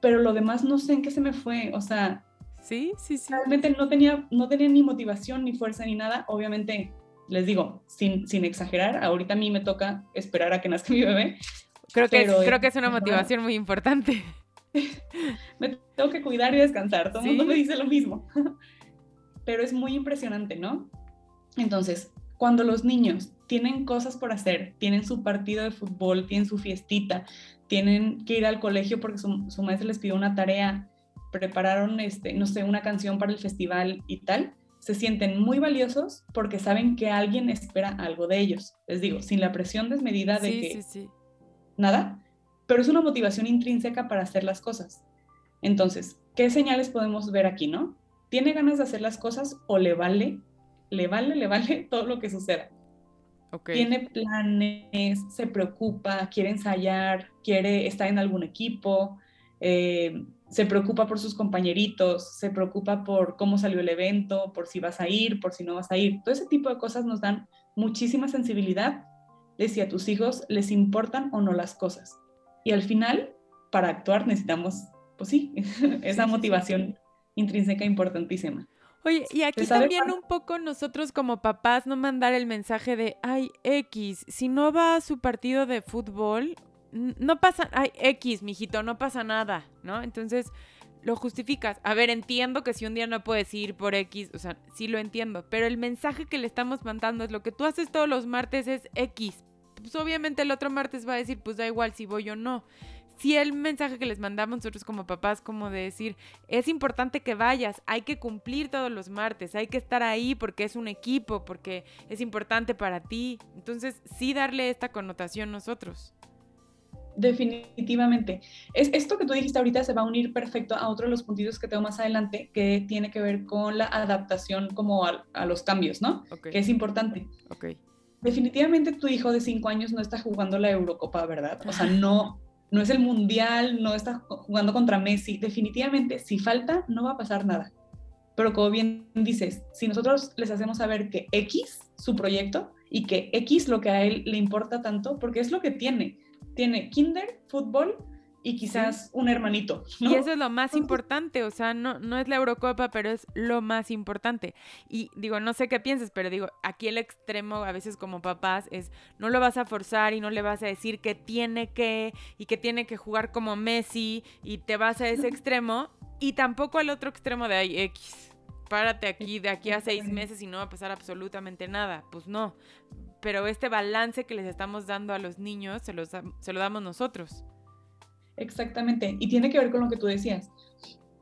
pero lo demás no sé en qué se me fue, o sea, sí, sí, sí. Realmente no tenía, no tenía ni motivación, ni fuerza, ni nada. Obviamente, les digo, sin, sin exagerar, ahorita a mí me toca esperar a que nazca mi bebé. Creo que, es, creo que es una motivación muy importante. [LAUGHS] me tengo que cuidar y descansar, todo el mundo me dice lo mismo. [LAUGHS] pero es muy impresionante, ¿no? Entonces, cuando los niños tienen cosas por hacer, tienen su partido de fútbol, tienen su fiestita, tienen que ir al colegio porque su, su maestra les pidió una tarea, prepararon, este, no sé, una canción para el festival y tal, se sienten muy valiosos porque saben que alguien espera algo de ellos. Les digo, sin la presión desmedida de que nada, pero es una motivación intrínseca para hacer las cosas. Entonces, ¿qué señales podemos ver aquí, no? ¿Tiene ganas de hacer las cosas o le vale, le vale, le vale [LAUGHS] todo lo que suceda? Tiene planes, se preocupa, quiere ensayar, quiere estar en algún equipo, eh, se preocupa por sus compañeritos, se preocupa por cómo salió el evento, por si vas a ir, por si no vas a ir. Todo ese tipo de cosas nos dan muchísima sensibilidad de si a tus hijos les importan o no las cosas. Y al final, para actuar necesitamos, pues sí, [LAUGHS] esa motivación intrínseca importantísima. Oye, y aquí también un poco nosotros como papás no mandar el mensaje de, ay, X, si no va a su partido de fútbol, no pasa, ay, X, mijito, no pasa nada, ¿no? Entonces lo justificas. A ver, entiendo que si un día no puedes ir por X, o sea, sí lo entiendo, pero el mensaje que le estamos mandando es lo que tú haces todos los martes es X. Pues obviamente el otro martes va a decir, pues da igual si voy o no si el mensaje que les mandamos nosotros como papás, como de decir, es importante que vayas, hay que cumplir todos los martes, hay que estar ahí porque es un equipo, porque es importante para ti. Entonces, sí darle esta connotación nosotros. Definitivamente. Es, esto que tú dijiste ahorita se va a unir perfecto a otro de los puntitos que tengo más adelante, que tiene que ver con la adaptación como a, los cambios, ¿no? Que es importante. Ok. Definitivamente tu hijo de cinco años no está jugando la Eurocopa, ¿verdad? O sea, no, [LAUGHS] no es el mundial, no está jugando contra Messi. Definitivamente, si falta, no va a pasar nada. Pero como bien dices, si nosotros les hacemos saber que X, su proyecto, y que X lo que a él le importa tanto, porque es lo que tiene. Tiene kinder, fútbol, y quizás un hermanito. Y eso es lo más importante, o sea, no, no es la Eurocopa, pero es lo más importante. Y digo, no sé qué piensas, pero digo, aquí el extremo a veces como papás es, no lo vas a forzar y no le vas a decir que tiene que y que tiene que jugar como Messi y te vas a ese extremo y tampoco al otro extremo de ahí X. Párate aquí de aquí a seis meses y no va a pasar absolutamente nada. Pues no. Pero este balance que les estamos dando a los niños se, los, se lo damos nosotros. Exactamente, y tiene que ver con lo que tú decías.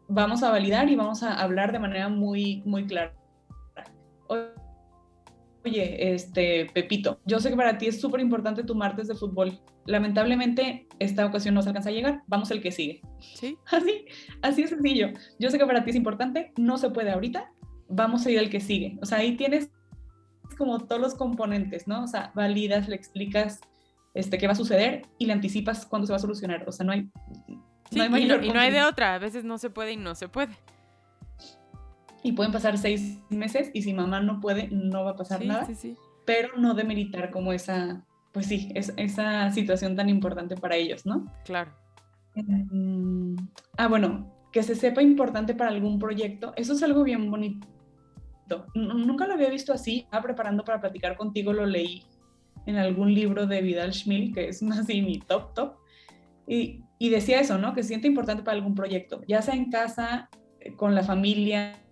Vamos a validar y vamos a hablar de manera muy, muy clara. Oye, este, Pepito, yo sé que para ti es súper importante tu martes de fútbol. Lamentablemente, esta ocasión no se alcanza a llegar. Vamos al que sigue. Sí. [LAUGHS] Así, así es sencillo. Yo sé que para ti es importante, no se puede ahorita. Vamos a ir al que sigue. O sea, ahí tienes como todos los componentes, ¿no? O sea, validas, le explicas este, qué va a suceder y le anticipas cuándo se va a solucionar. O sea, no hay... no hay y, no, hay de otra, a veces no se puede y no se puede. Y pueden pasar seis meses y si mamá no puede, no va a pasar nada. Sí, sí. Pero no demeritar como esa, pues sí, es, esa situación tan importante para ellos, ¿no? Claro. Mm, ah, bueno, que se sepa importante para algún proyecto, eso es algo bien bonito. Nunca lo había visto así, estaba preparando para platicar contigo, lo leí en algún libro de Vidal Schmil, que es [LAUGHS] así mi top top, y, y, decía eso, ¿no? Que se siente importante para algún proyecto, ya sea en casa, eh, con la familia,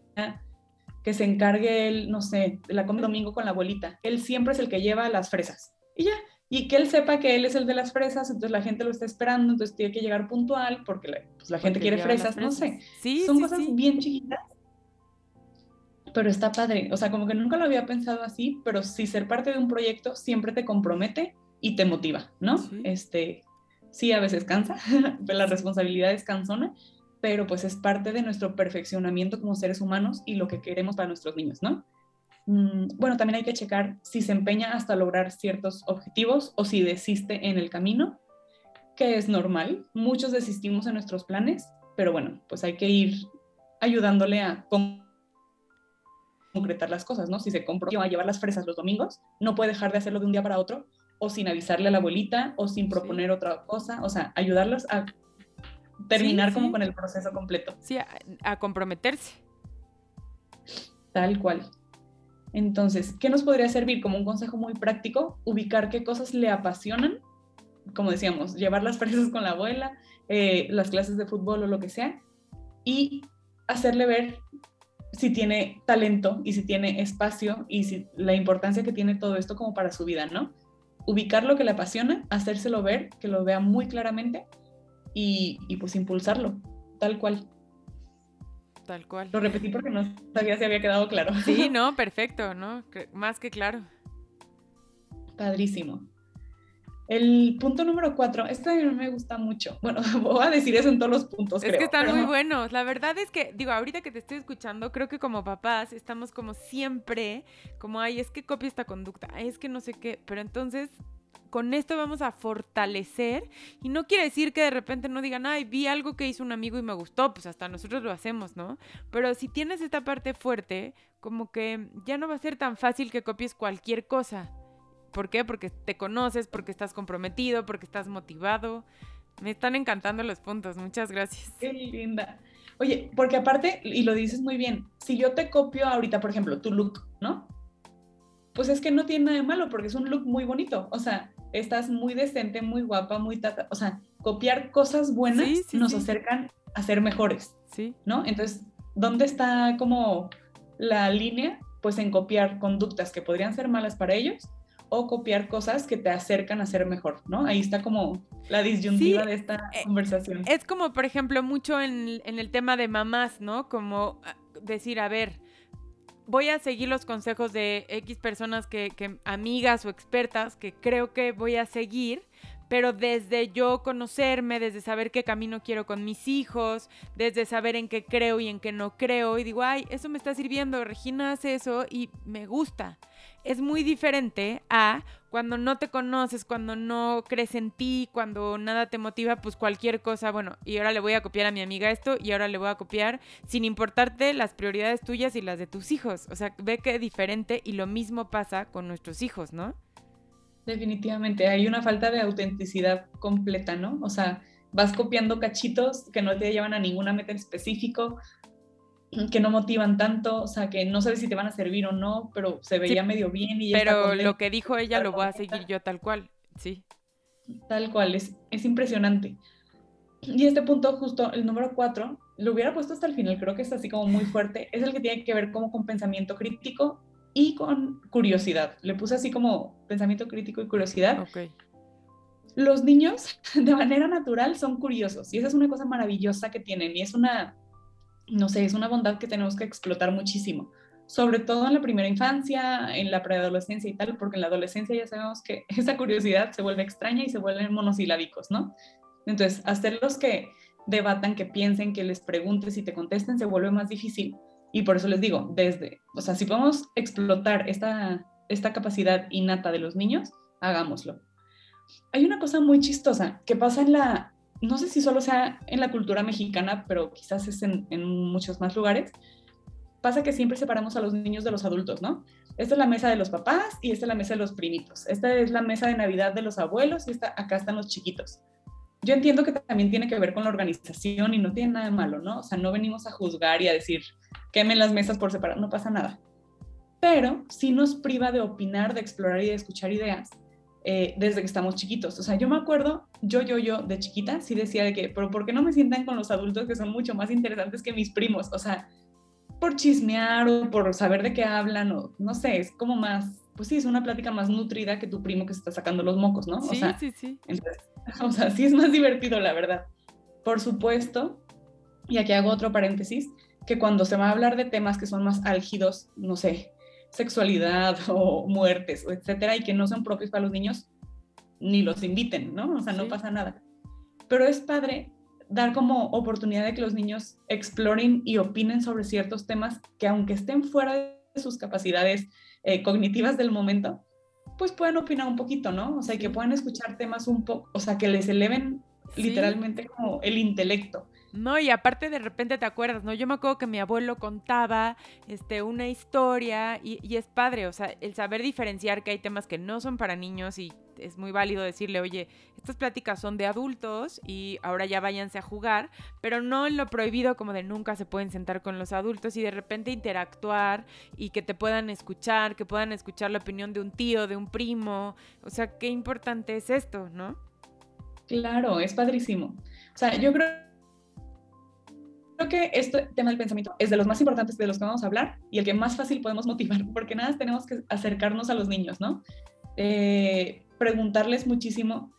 que se encargue él, no sé, de la comida domingo con la abuelita. Él siempre es el que lleva las fresas. Y ya, y que él sepa que él es el de las fresas, entonces la gente lo está esperando, entonces tiene que llegar puntual porque la, pues, la gente quiere fresas, no sé. Sí, Son sí, cosas bien chiquitas pero está padre. O sea, como que nunca lo había pensado así, pero sí ser parte de un proyecto siempre te compromete y te motiva, ¿no? Sí. Este, sí, a veces cansa, [LAUGHS] la responsabilidad es cansona, pero pues es parte de nuestro perfeccionamiento como seres humanos y lo que queremos para nuestros niños, ¿no? Mm, bueno, también hay que checar si se empeña hasta lograr ciertos objetivos o si desiste en el camino, que es normal. Muchos desistimos en nuestros planes, pero bueno, pues hay que ir ayudándole a concretar las cosas, ¿no? Si se compró a llevar las fresas los domingos, no puede dejar de hacerlo de un día para otro, o sin avisarle a la abuelita, o sin proponer otra cosa, o sea, ayudarlos a terminar como con el proceso completo. Sí, a, comprometerse. Tal cual. Entonces, ¿qué nos podría servir como un consejo muy práctico? Ubicar qué cosas le apasionan, como decíamos, llevar las [LAUGHS] fresas con la abuela, eh, las clases de fútbol o lo que sea, y hacerle ver si tiene talento y si tiene espacio y si la importancia que tiene todo esto como para su vida, ¿no? Ubicar lo que le apasiona, hacérselo ver, que lo vea muy claramente y, pues impulsarlo, tal cual. Tal cual. Lo repetí porque no sabía si había quedado claro. Sí, [LAUGHS] no, perfecto, ¿no? Más que claro. Padrísimo. El punto número cuatro, este me gusta mucho. Bueno, [LAUGHS] voy a decir eso en todos los puntos. Es que están muy buenos. La verdad es que, digo, ahorita que te estoy escuchando, creo que como papás estamos como siempre, como, ay, es que copia esta conducta, ay, es que no sé qué. Pero entonces, con esto vamos a fortalecer. Y no quiere decir que de repente no digan, ay, vi algo que hizo un amigo y me gustó, pues hasta nosotros lo hacemos, ¿no? Pero si tienes esta parte fuerte, como que ya no va a ser tan fácil que copies cualquier cosa ¿Por qué? Porque te conoces, porque estás comprometido, porque estás motivado. Me están encantando los puntos, muchas gracias. Qué linda. Oye, porque aparte, y lo dices muy bien, si yo te copio ahorita, por ejemplo, tu look, ¿no? Pues es que no tiene nada de malo, porque es un look muy bonito. O sea, estás muy decente, muy guapa, muy tata. O sea, copiar cosas buenas nos acercan a ser mejores. Sí. ¿No? Entonces, ¿dónde está como la línea? Pues en copiar conductas que podrían ser malas para ellos o copiar cosas que te acercan a ser mejor, ¿no? Ahí está como la disyuntiva de esta eh, conversación. Es como, por ejemplo, mucho en, el tema de mamás, ¿no? Como ah, decir, a ver, voy a seguir los consejos de X personas que, que amigas o expertas que creo que voy a seguir, pero desde yo conocerme, desde saber qué camino quiero con mis hijos, desde saber en qué creo y en qué no creo, y digo, ay, eso me está sirviendo, Regina hace eso y me gusta. Es muy diferente a cuando no te conoces, cuando no crees en ti, cuando nada te motiva, pues cualquier cosa, bueno, y ahora le voy a copiar a mi amiga esto y ahora le voy a copiar sin importarte las prioridades tuyas y las de tus hijos. O sea, ve que diferente y lo mismo pasa con nuestros hijos, ¿no? Definitivamente, hay una falta de autenticidad completa, ¿no? O sea, vas copiando cachitos que no te llevan a ninguna meta en específico, que no motivan tanto, o sea, que no sabes si te van a servir o no, pero se veía medio bien y Pero lo que dijo ella lo voy a seguir yo tal cual, sí. Tal cual, es, es impresionante. Y este punto, justo el número cuatro, lo hubiera puesto hasta el final, creo que es así como muy fuerte, es el que tiene que ver como con pensamiento crítico y con curiosidad. Le puse así como pensamiento crítico y curiosidad. Los niños [LAUGHS] de manera natural son curiosos y esa es una cosa maravillosa que tienen y es una, no sé, es una bondad que tenemos que explotar muchísimo. Sobre todo en la primera infancia, en la preadolescencia y tal, porque en la adolescencia ya sabemos que [LAUGHS] esa curiosidad se vuelve extraña y se vuelven monosilábicos, ¿no? Entonces, hacerlos que debatan, que piensen, que les preguntes y te contesten se vuelve más difícil y por eso les digo, desde, o sea, si podemos explotar esta, esta capacidad innata de los niños, hagámoslo. Hay una cosa muy chistosa que pasa en la, no sé si solo sea en la cultura mexicana, pero quizás es en, muchos más lugares, pasa que siempre separamos a los niños de los adultos, ¿no? Esta es la mesa de los papás y esta es la mesa de los primitos. Esta es la mesa de Navidad de los abuelos y esta, acá están los chiquitos. Yo entiendo que también tiene que ver con la organización y no tiene nada de malo, ¿no? O sea, no venimos a juzgar y a decir, quemen las mesas por separado, no pasa nada. Pero sí nos priva de opinar, de explorar y de escuchar ideas eh, desde que estamos chiquitos. O sea, yo me acuerdo, yo, yo, yo, de chiquita, sí decía de que, pero ¿por qué no me sientan con los adultos que son mucho más interesantes que mis primos? O sea, por chismear o por saber de qué hablan o no sé, es como más, pues sí, es una plática más nutrida que tu primo que se está sacando los mocos, ¿no? Sí, o sea, sí, sí. [LAUGHS] o sea, sí es más divertido, la verdad. Por supuesto, y aquí hago otro paréntesis, que cuando se va a hablar de temas que son más álgidos, no sé, sexualidad [LAUGHS] o muertes, o etcétera, y que no son propios para los niños, ni los inviten, ¿no? O sea, no pasa nada. Pero es padre dar como oportunidad de que los niños exploren y opinen sobre ciertos temas que aunque estén fuera de sus capacidades eh, cognitivas del momento, pues pueden opinar un poquito, ¿no? O sea, que puedan escuchar temas un poco, o sea, que les eleven literalmente como el intelecto. No, y aparte de repente te acuerdas, ¿no? Yo me acuerdo que mi abuelo contaba este, una historia y, y, es padre, o sea, el saber diferenciar que hay temas que no son para niños y es muy válido decirle, oye, estas pláticas son de adultos y ahora ya váyanse a jugar, pero no en lo prohibido como de nunca se pueden sentar con los adultos y de repente interactuar y que te puedan escuchar, que puedan escuchar la opinión de un tío, de un primo, o sea, qué importante es esto, ¿no? Claro, es padrísimo. O sea, yo creo que este tema del pensamiento es de los más importantes de los que vamos a hablar y el que más fácil podemos motivar, porque nada tenemos que acercarnos a los niños, ¿no? Eh, preguntarles muchísimo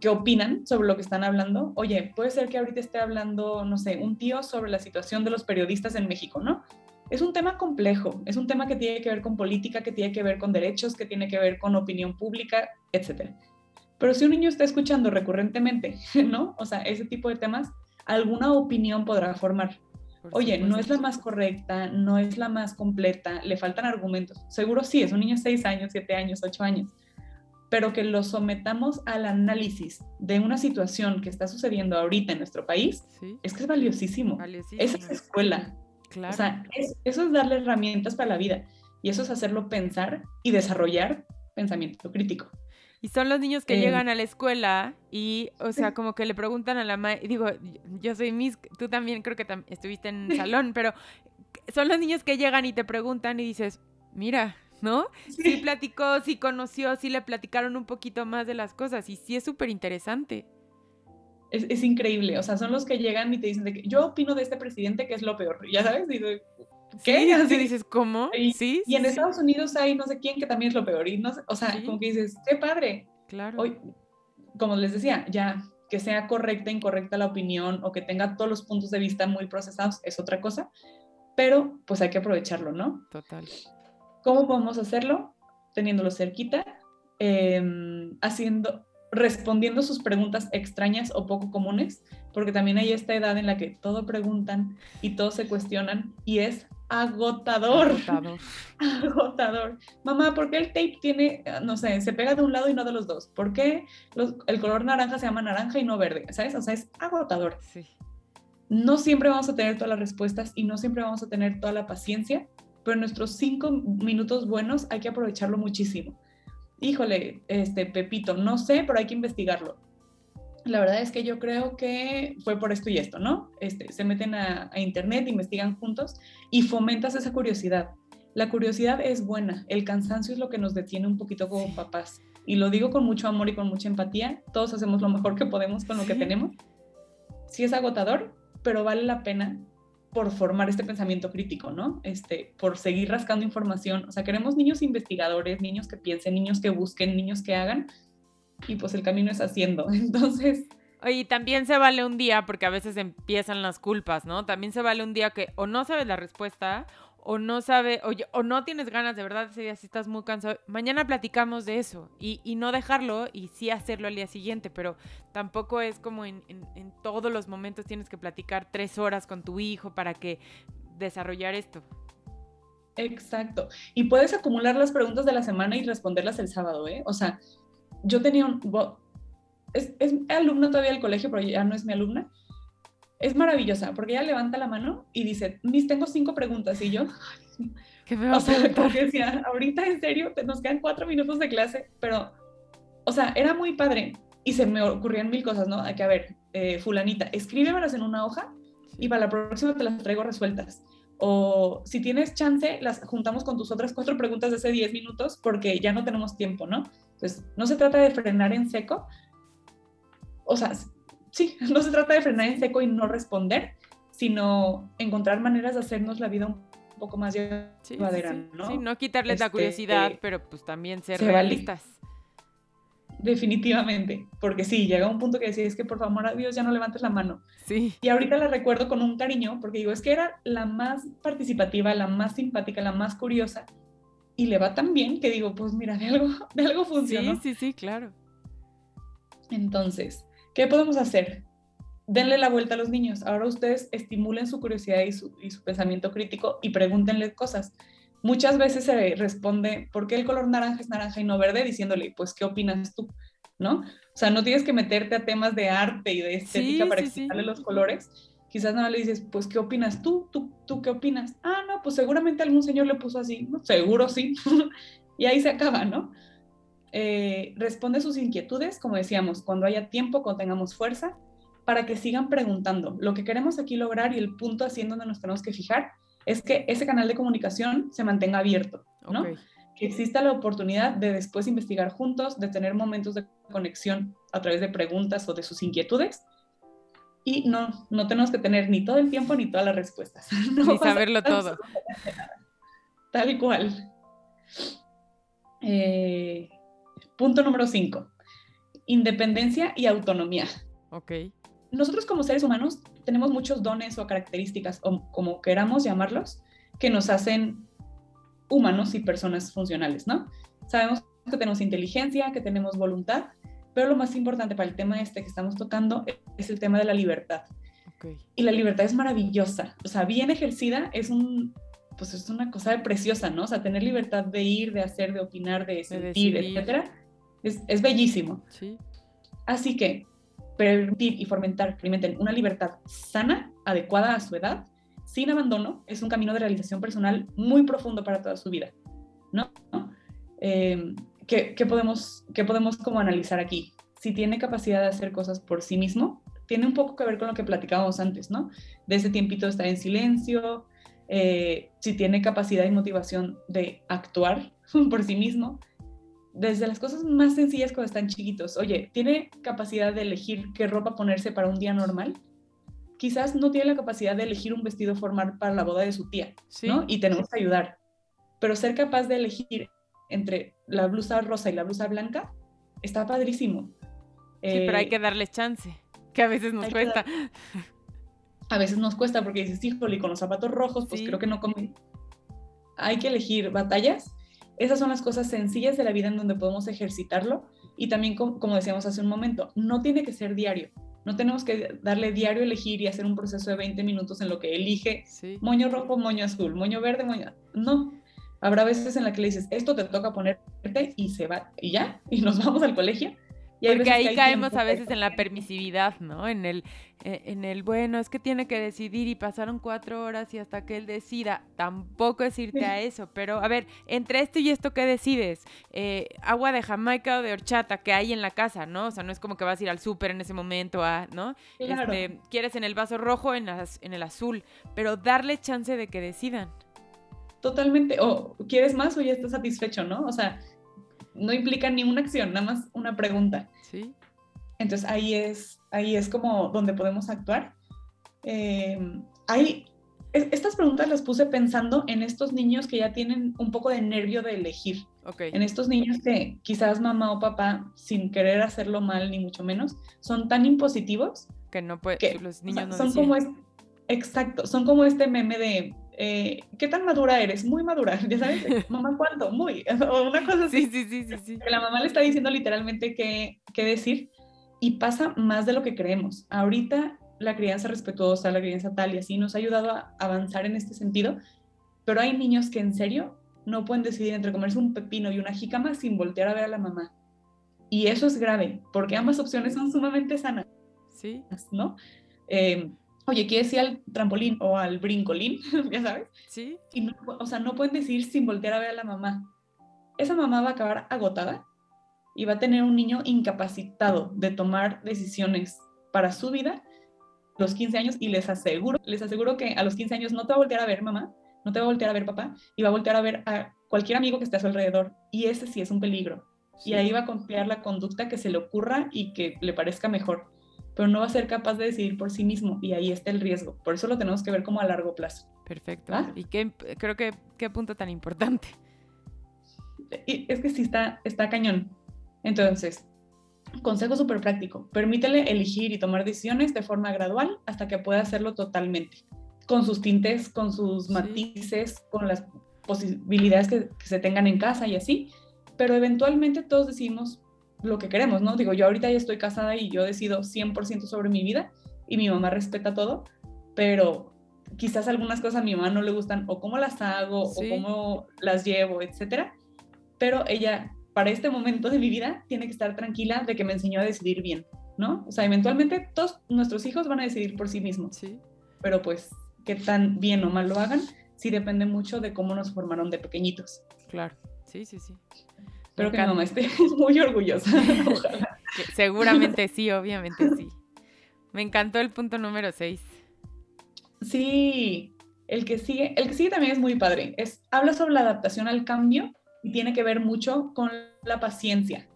qué opinan sobre lo que están hablando. Oye, puede ser que ahorita esté hablando, no sé, un tío sobre la situación de los periodistas en México, ¿no? Es un tema complejo, es un tema que tiene que ver con política, que tiene que ver con derechos, que tiene que ver con opinión pública, etc. Pero si un niño está escuchando recurrentemente, [LAUGHS] ¿no? O sea, ese tipo de temas, alguna opinión podrá formar. Oye, no es la más correcta, no es la más completa, le faltan argumentos. Seguro sí, es un niño de 6 años, 7 años, 8 años. Pero que lo sometamos al análisis de una situación que está sucediendo ahorita en nuestro país, es que es valiosísimo. Esa es escuela. O sea, eso es darle herramientas para la vida y eso es hacerlo pensar y desarrollar pensamiento crítico. Y son los niños que eh, llegan a la escuela y, o sea, como que le preguntan a la maestra, digo, yo soy Miss, tú también creo que estuviste en salón, pero son los niños que llegan y te preguntan y dices, mira, ¿no? Sí, platicó, sí conoció, sí le platicaron un poquito más de las cosas y sí es súper interesante. Es, increíble, o sea, son los que llegan y te dicen de que yo opino de este presidente que es lo peor, ya sabes, y ¿Qué? Así dices, ¿cómo? Y, sí. Y en Estados Unidos hay no sé quién que también es lo peor. Y no o sea, como que dices, qué padre. Claro. Hoy, como les decía, ya que sea correcta, incorrecta la opinión o que tenga todos los puntos de vista muy procesados es otra cosa, pero pues hay que aprovecharlo, ¿no? Total. ¿Cómo podemos hacerlo? Teniéndolo cerquita, em, haciendo, respondiendo sus preguntas extrañas o poco comunes, porque también hay esta edad en la que todo preguntan y todo se cuestionan y es agotador. Agotador. [LAUGHS] Mamá, ¿por qué el tape tiene, no sé, se pega de un lado y no de los dos? ¿Por qué el color naranja se llama naranja y no verde? ¿Sabes? O sea, es agotador. Sí. No siempre vamos a tener todas las respuestas y no siempre vamos a tener toda la paciencia, pero nuestros cinco minutos buenos hay que aprovecharlo muchísimo. Híjole, este Pepito, no sé, pero hay que investigarlo la verdad es que yo creo que fue por esto y esto, ¿no? Este, se meten a, internet, investigan juntos y fomentas esa curiosidad. La curiosidad es buena, el cansancio es lo que nos detiene un poquito como papás. Y lo digo con mucho amor y con mucha empatía, todos hacemos lo mejor que podemos con lo que tenemos. Sí es agotador, pero vale la pena por formar este pensamiento crítico, ¿no? Este, por seguir rascando información. O sea, queremos niños investigadores, niños que piensen, niños que busquen, niños que hagan, y pues el camino es haciendo. [LAUGHS] Entonces... Oye, también se vale un día, porque a veces empiezan las culpas, ¿no? También se vale un día que o no sabes la respuesta, o no sabe, o, o no tienes ganas, de verdad, ese día si estás muy cansado, mañana platicamos de eso y, y, no dejarlo y sí hacerlo al día siguiente, pero tampoco es como en, en, todos los momentos tienes que platicar tres horas con tu hijo para que desarrollar esto. Exacto. Y puedes acumular las preguntas de la semana y responderlas el sábado, ¿eh? O sea, yo tenía un... Es, es alumna todavía del colegio, pero ya no es mi alumna. Es maravillosa, porque ella levanta la mano y dice, mis tengo cinco preguntas, y yo... ¿Qué me va a preguntar? decía, ahorita en serio, nos quedan cuatro minutos de clase, pero, o sea, era muy padre y se me ocurrían mil cosas, ¿no? que, a ver, eh, fulanita, escríbemelas en una hoja y para la próxima te las traigo resueltas. O si tienes chance, las juntamos con tus otras cuatro preguntas de hace diez minutos porque ya no tenemos tiempo, ¿no? Entonces, no se trata de frenar en seco, o sea, sí, [LAUGHS] no se trata de frenar en seco y no responder, sino encontrar maneras de hacernos la vida un poco más llevadera, ¿no? Sí, no quitarles la este, curiosidad, pero pues también ser realistas. Definitivamente, porque sí, llega un punto que decís, es que por favor a Dios ya no levantes la mano. Sí. Y ahorita la recuerdo con un cariño, porque digo, es que era la más participativa, la más simpática, la más curiosa, y le va tan bien que digo, pues mira, de algo, de algo funciona. Sí, sí, sí, claro. Entonces, ¿qué podemos hacer? Denle la vuelta a los niños. Ahora ustedes estimulen su curiosidad y su, y su pensamiento crítico y pregúntenle cosas. Muchas veces se responde, ¿por qué el color naranja es naranja y no verde? Diciéndole, pues, ¿qué opinas tú? ¿No? O sea, no tienes que meterte a temas de arte y de estética para explicarle los colores, quizás nada le dices, pues, ¿qué opinas tú? tú? ¿Tú qué opinas? Ah, no, pues seguramente algún señor le puso así, ¿no? Seguro sí. [LAUGHS] y ahí se acaba, ¿no? Eh, responde sus inquietudes, como decíamos, cuando haya tiempo, cuando tengamos fuerza, para que sigan preguntando. Lo que queremos aquí lograr y el punto así en donde nos tenemos que fijar es que ese canal de comunicación se mantenga abierto, ¿no? Que exista la oportunidad de después investigar juntos, de tener momentos de conexión a través de preguntas o de sus inquietudes y no, no tenemos que tener ni todo el tiempo ni todas las respuestas. [LAUGHS] ni saberlo todo. Tal cual. Eh, punto número 5. Independencia y autonomía. Ok. Nosotros como seres humanos tenemos muchos dones o características, o como queramos llamarlos, que nos hacen humanos y personas funcionales, ¿no? Sabemos que tenemos inteligencia, que tenemos voluntad, pero lo más importante para el tema este que estamos tocando es el tema de la libertad. Y la libertad es maravillosa, o sea, bien ejercida es un, pues es una cosa preciosa, ¿no? O sea, tener libertad de ir, de hacer, de opinar, de sentir, etcétera, es, es bellísimo. Sí. Así que permitir y fomentar, experimenten una libertad sana, adecuada a su edad, sin abandono, es un camino de realización personal muy profundo para toda su vida, ¿no? Eh, ¿qué, ¿qué, podemos, ¿Qué podemos como analizar aquí? Si tiene capacidad de hacer cosas por sí mismo, tiene un poco que ver con lo que platicábamos antes, ¿no? De ese tiempito de estar en silencio, eh, si tiene capacidad y motivación de actuar [LAUGHS] por sí mismo, desde las cosas más sencillas cuando están chiquitos. Oye, ¿tiene capacidad de elegir qué ropa ponerse para un día normal? Quizás no tiene la capacidad de elegir un vestido formal para la boda de su tía, ¿no? Y tenemos que ayudar. Pero ser capaz de elegir entre la blusa rosa y la blusa blanca está padrísimo. Sí, pero hay que darle chance, que a veces nos cuesta a veces nos cuesta porque dices, híjole, y con los zapatos rojos, pues creo que no come. Hay que elegir batallas. Esas son las cosas sencillas de la vida en donde podemos ejercitarlo. Y también, como decíamos hace un momento, no tiene que ser diario. No tenemos que darle diario elegir y hacer un proceso de 20 minutos en lo que elige moño rojo, moño azul, moño verde, moño... No, habrá veces en la que le dices, esto te toca ponerte y se va, y ya, y nos [LAUGHS] vamos al colegio porque ahí caemos a veces en la permisividad, ¿no? En el, eh, en el, bueno, es que tiene que decidir y pasaron cuatro horas y hasta que él decida. Tampoco es irte a [LAUGHS] eso, pero a ver, entre esto y esto, ¿qué decides? Eh, agua de Jamaica o de horchata que hay en la casa, ¿no? O sea, no es como que vas a ir al súper en ese momento, a, ¿no? Este, quieres en el vaso rojo, en, en el azul, pero darle chance de que decidan. Totalmente. O quieres más o ya estás satisfecho, ¿no? O sea, no implica ni una acción, nada más una pregunta. Sí. Entonces ahí es, ahí es como donde podemos actuar. Eh, hay, estas preguntas las puse pensando en estos niños que ya tienen un poco de nervio de elegir. Okay. En estos niños que quizás mamá o papá, sin querer hacerlo mal ni mucho menos, son tan impositivos. Que no puede, que, los niños no son como es, Exacto, son como este meme de eh, ¿qué tan madura eres? Muy madura, [LAUGHS] ya sabes, mamá, ¿cuánto? Muy, [LAUGHS] o una cosa así. Sí, sí, sí, sí, Que la mamá le está diciendo literalmente qué, qué decir y pasa más de lo que creemos. Ahorita la crianza respetuosa, la crianza tal y así nos ha ayudado a avanzar en este sentido, pero hay niños que en serio no pueden decidir entre comerse un pepino y una jícama sin voltear a ver a la mamá. Y eso es grave, porque ambas opciones son sumamente sanas. Sí. ¿No? Eh, oye, ¿quieres ir al trampolín o al brincolín? [LAUGHS] ya sabes. Sí. Y no, o sea, no pueden decir sin voltear a ver a la mamá. Esa mamá va a acabar agotada y va a tener un niño incapacitado de tomar decisiones para su vida a los 15 años y les aseguro, les aseguro que a los 15 años no te va a voltear a ver mamá, no te va a voltear a ver papá y va a voltear a ver a cualquier amigo que esté a su alrededor y ese sí es un peligro. Y ahí va a confiar la conducta que se le ocurra y que le parezca mejor pero no va a ser capaz de decidir por sí mismo y ahí está el riesgo. Por eso lo tenemos que ver como a largo plazo. Perfecto. Y qué, creo que qué punto tan importante. Y es que sí está, está cañón. Entonces, consejo súper práctico. Permítele elegir y tomar decisiones de forma gradual hasta que pueda hacerlo totalmente. Con sus tintes, con sus matices, con las posibilidades que, que se tengan en casa y así. Pero eventualmente todos decidimos lo que queremos, ¿no? Digo, yo ahorita ya estoy casada y yo decido 100% sobre mi vida y mi mamá respeta todo, pero quizás algunas cosas a mi mamá no le gustan o cómo las hago o cómo las llevo, etcétera, pero ella para este momento de mi vida tiene que estar tranquila de que me enseñó a decidir bien, ¿no? O sea, eventualmente todos nuestros hijos van a decidir por sí mismos. Sí. Pero pues qué tan bien o mal lo hagan, sí depende mucho de cómo nos formaron de pequeñitos. Claro. Sí, sí, sí. Espero que mi mamá esté [LAUGHS] muy orgullosa. [LAUGHS] Ojalá. Seguramente sí, obviamente sí. Me encantó el punto número 6. Sí, el que sigue, el que sigue también es muy padre. Es, habla sobre la adaptación al cambio y tiene que ver mucho con la paciencia.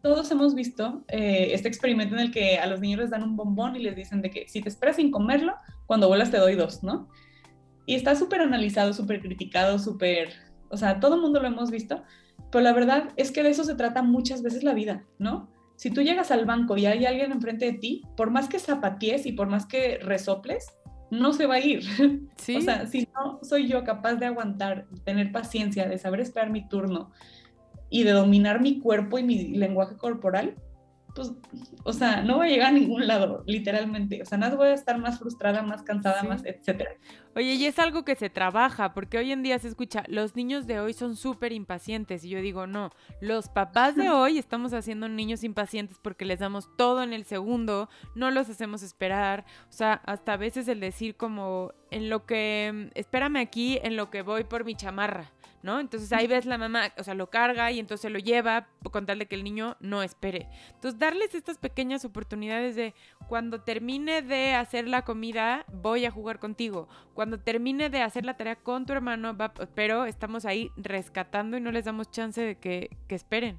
Todos hemos visto eh, este experimento en el que a los niños les dan un bombón y les dicen de que si te esperas sin comerlo, cuando vuelas te doy dos, ¿no? Y está súper analizado, súper criticado, súper, o sea, todo el mundo lo hemos visto, pero la verdad es que de eso se trata muchas veces la vida, ¿no? Si tú llegas al banco y hay alguien enfrente de ti, por más que zapatees y por más que resoples, no se va a ir. [LAUGHS] ¿Sí? O sea, si no soy yo capaz de aguantar, de tener paciencia, de saber esperar mi turno y de dominar mi cuerpo y mi lenguaje corporal, pues, o sea, no voy a llegar a ningún lado, literalmente. O sea, nada voy a estar más frustrada, más cansada, más, etcétera. Oye, y es algo que se trabaja, porque hoy en día se escucha, los niños de hoy son súper impacientes. Y yo digo, no, los papás de [LAUGHS] hoy estamos haciendo niños impacientes porque les damos todo en el segundo, no los hacemos esperar. O sea, hasta a veces el decir como, en lo que, espérame aquí, en lo que voy por mi chamarra. ¿No? Entonces ahí ves la mamá, o sea, lo carga y entonces lo lleva con tal de que el niño no espere. Entonces darles estas pequeñas oportunidades de cuando termine de hacer la comida, voy a jugar contigo. Cuando termine de hacer la tarea con tu hermano, pero estamos ahí rescatando y no les damos chance de que, que esperen.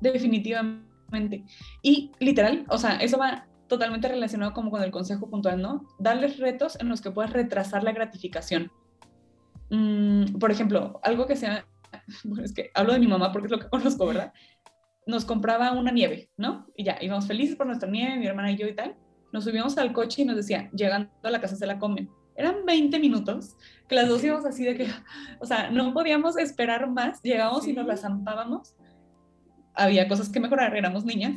Definitivamente. Y literal, o sea, eso va totalmente relacionado como con el consejo puntual, ¿no? Darles retos en los que puedas retrasar la gratificación. Mm, por ejemplo, algo que sea, [LAUGHS] bueno, es que hablo de mi mamá porque es lo que conozco, ¿verdad? Nos compraba una nieve, ¿no? Y ya, íbamos felices por nuestra nieve, mi hermana y yo y tal. Nos subíamos al coche y nos decía, llegando a la casa se la comen. Eran 20 minutos que las dos íbamos así de que, o sea, no podíamos esperar más. Llegábamos y nos la zampábamos. Había cosas que mejorar, éramos niñas.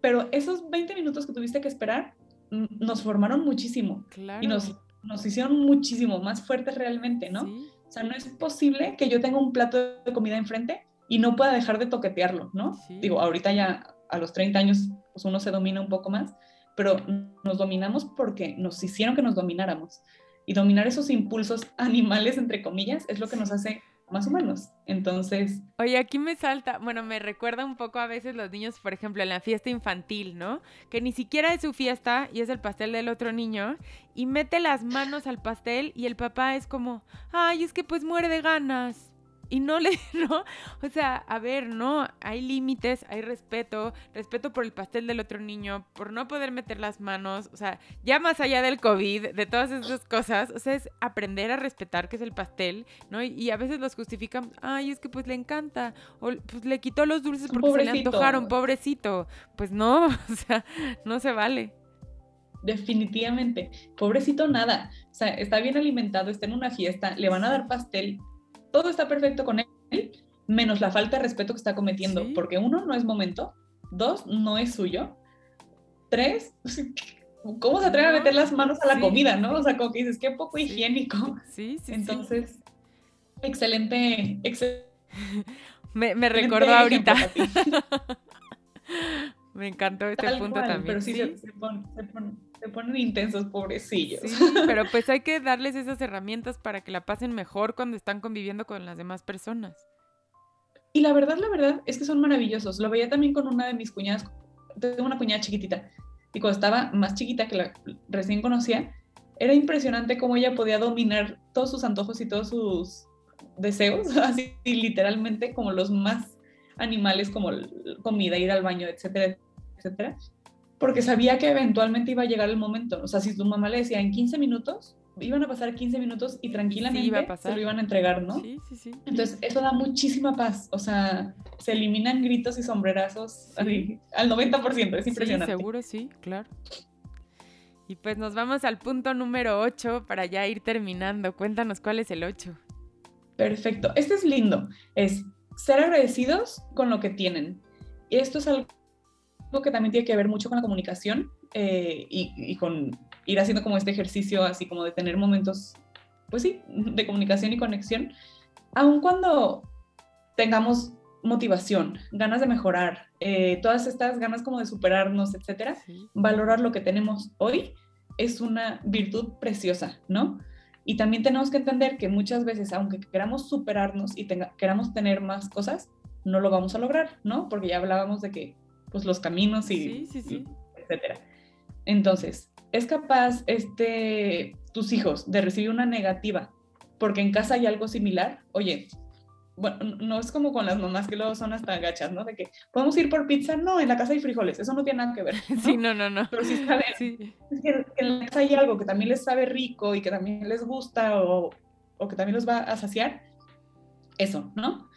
Pero esos 20 minutos que tuviste que esperar nos formaron muchísimo. Claro. Y nos nos hicieron muchísimo más fuertes realmente, ¿no? O sea, no es posible que yo tenga un plato de comida enfrente y no pueda dejar de toquetearlo, ¿no? Digo, ahorita ya a los 30 años pues uno se domina un poco más, pero nos dominamos porque nos hicieron que nos domináramos. Y dominar esos impulsos [LAUGHS] animales, entre comillas, es lo que nos hace más o menos. Entonces... Oye, aquí me salta, bueno, me recuerda un poco a veces los niños, por ejemplo, en la fiesta infantil, ¿no? Que ni siquiera es su fiesta y es el pastel del otro niño y mete las manos al pastel y el papá es como, ay, es que pues muere de ganas y no le, [LAUGHS] ¿no? O sea, a ver, no, hay límites, hay respeto, respeto por el pastel del otro niño, por no poder meter las manos, o sea, ya más allá del COVID, de todas esas cosas, o sea, es aprender a respetar que es el pastel, ¿no? Y, a veces los justifican, ay, es que pues le encanta, o pues le quitó los dulces porque se le antojaron, pobrecito. Pues no, [LAUGHS] o sea, no se vale definitivamente. Pobrecito nada. O sea, está bien alimentado, está en una fiesta, le van a dar pastel, todo está perfecto con él, menos la falta de respeto que está cometiendo, porque uno, no es momento, dos, no es suyo, tres, [LAUGHS] ¿cómo se atreve a meter las manos a la comida, no? O sea, como que dices, qué poco higiénico. Sí, sí. Entonces, excelente, excelente. [LAUGHS] Me, me recordó ahorita. [LAUGHS] me encantó este punto también. Pero sí, Se, se, se ponen intensos, pobrecillos. Sí, [LAUGHS] pero pues hay que darles esas herramientas para que la pasen mejor cuando están conviviendo con las demás personas. Y la verdad, la verdad es que son maravillosos. Lo veía también con una de mis cuñadas, tengo una cuñada chiquitita, y cuando estaba más chiquita que la recién conocía, era impresionante cómo ella podía dominar todos sus antojos y todos sus deseos, [LAUGHS] así literalmente como los más animales, como comida, ir al baño, etcétera, etcétera porque sabía que eventualmente iba a llegar el momento. O sea, si tu mamá le decía en 15 minutos, iban a pasar 15 minutos y tranquilamente se lo iban a entregar, ¿no? Sí, sí, sí. Entonces, eso da muchísima paz. O sea, se eliminan gritos y sombrerazos al 90%. Es impresionante. Sí, seguro, sí, claro. Y pues nos vamos al punto número 8 para ya ir terminando. Cuéntanos cuál es el 8. Perfecto. Este es lindo. Es ser agradecidos con lo que tienen. Y esto es algo que también tiene que ver mucho con la comunicación eh, y, con ir haciendo como este ejercicio, así como de tener momentos, pues sí, de comunicación y conexión, aun cuando tengamos motivación, ganas de mejorar, eh, todas estas ganas como de superarnos, etcétera, valorar lo que tenemos hoy es una virtud preciosa, ¿no? Y también tenemos que entender que muchas veces, aunque queramos superarnos y queramos tener más cosas, no lo vamos a lograr, ¿no? Porque ya hablábamos de que pues los caminos y, etcétera. Entonces, ¿es capaz este, tus hijos de recibir una negativa porque en casa hay algo similar? Oye, bueno, no es como con las mamás que luego son hasta gachas, ¿no? De que podemos ir por pizza, no, en la casa hay frijoles, eso no tiene nada que ver. [LAUGHS] Sí, no, no, no. Pero sí saben, es que en la casa hay algo que también les sabe rico y que también les gusta o, o que también los va a saciar, eso, ¿no?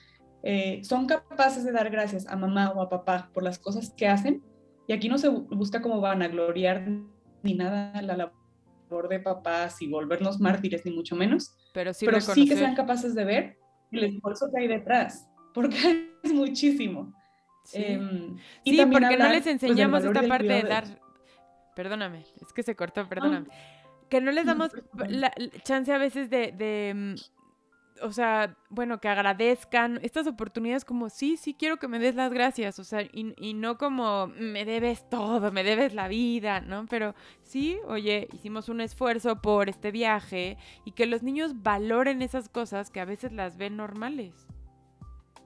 Eh, son capaces de dar gracias a mamá o a papá por las cosas que hacen. Y aquí no se busca como van a gloriar ni nada la labor de papás y volvernos mártires, ni mucho menos. Pero sí, pero sí que sean capaces de ver el esfuerzo que hay detrás, porque [LAUGHS] es muchísimo. Sí, em, y porque no les pues, enseñamos esta parte de dar... Perdóname, es que se cortó, perdóname. Que no les damos la, chance a veces de, mm, o sea, bueno, que agradezcan estas oportunidades como, sí, sí quiero que me des las gracias, o sea, y, y, no como, me debes todo, me debes la vida, ¿no? Pero sí, oye, hicimos un esfuerzo por este viaje y que los niños valoren esas cosas que a veces las ven normales.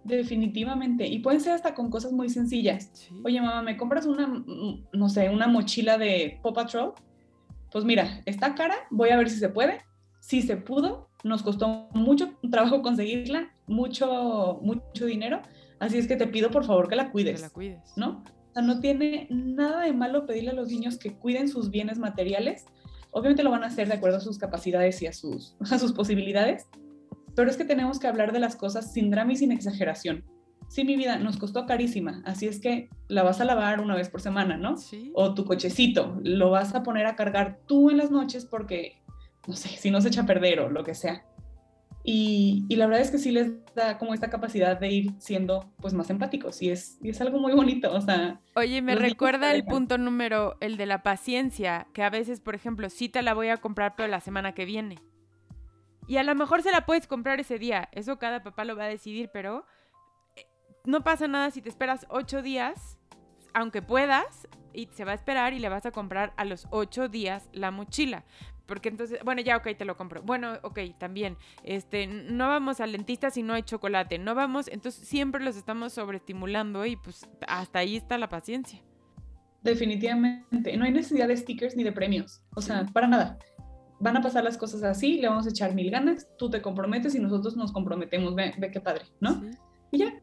Definitivamente. Y pueden ser hasta con cosas muy sencillas. Oye, mamá, ¿me compras una, mm, no sé, una mochila de Paw Patrol? Pues mira, está cara, voy a ver si se puede. Si se pudo, nos costó mucho trabajo conseguirla, mucho, mucho dinero. Así es que te pido por favor que la cuides. Que la cuides. ¿No? O sea, no tiene nada de malo pedirle a los niños que cuiden sus bienes materiales. Obviamente lo van a hacer de acuerdo a sus capacidades y a sus, [LAUGHS] a sus posibilidades, pero es que tenemos que hablar de las cosas sin drama y sin exageración. Sí, mi vida nos costó carísima, así es que la vas a lavar una vez por semana, ¿no? Sí. O tu cochecito, lo vas a poner a cargar tú en las noches porque, no sé, si no se echa a perder o lo que sea. Y, y, la verdad es que sí les da como esta capacidad de ir siendo pues más empáticos y es, y es algo muy bonito, o sea... Oye, me recuerda el punto número, el de la paciencia, que a veces, por ejemplo, sí te la voy a comprar pero la semana que viene. Y a lo mejor se la puedes comprar ese día. Eso cada papá lo va a decidir, pero eh, no pasa nada si te esperas ocho días, aunque puedas, y se va a esperar y le vas a comprar a los ocho días la mochila. Porque entonces, bueno, ya, ok, te lo compro. Bueno, ok, también. Este, no vamos al dentista si no hay chocolate. No vamos, entonces siempre los estamos sobreestimulando y pues hasta ahí está la paciencia. Definitivamente. No hay necesidad de stickers ni de premios. O sea, para nada van a pasar las cosas así, le vamos a echar mil ganas, tú te comprometes y nosotros nos comprometemos, ve, qué padre, ¿no? Y ya,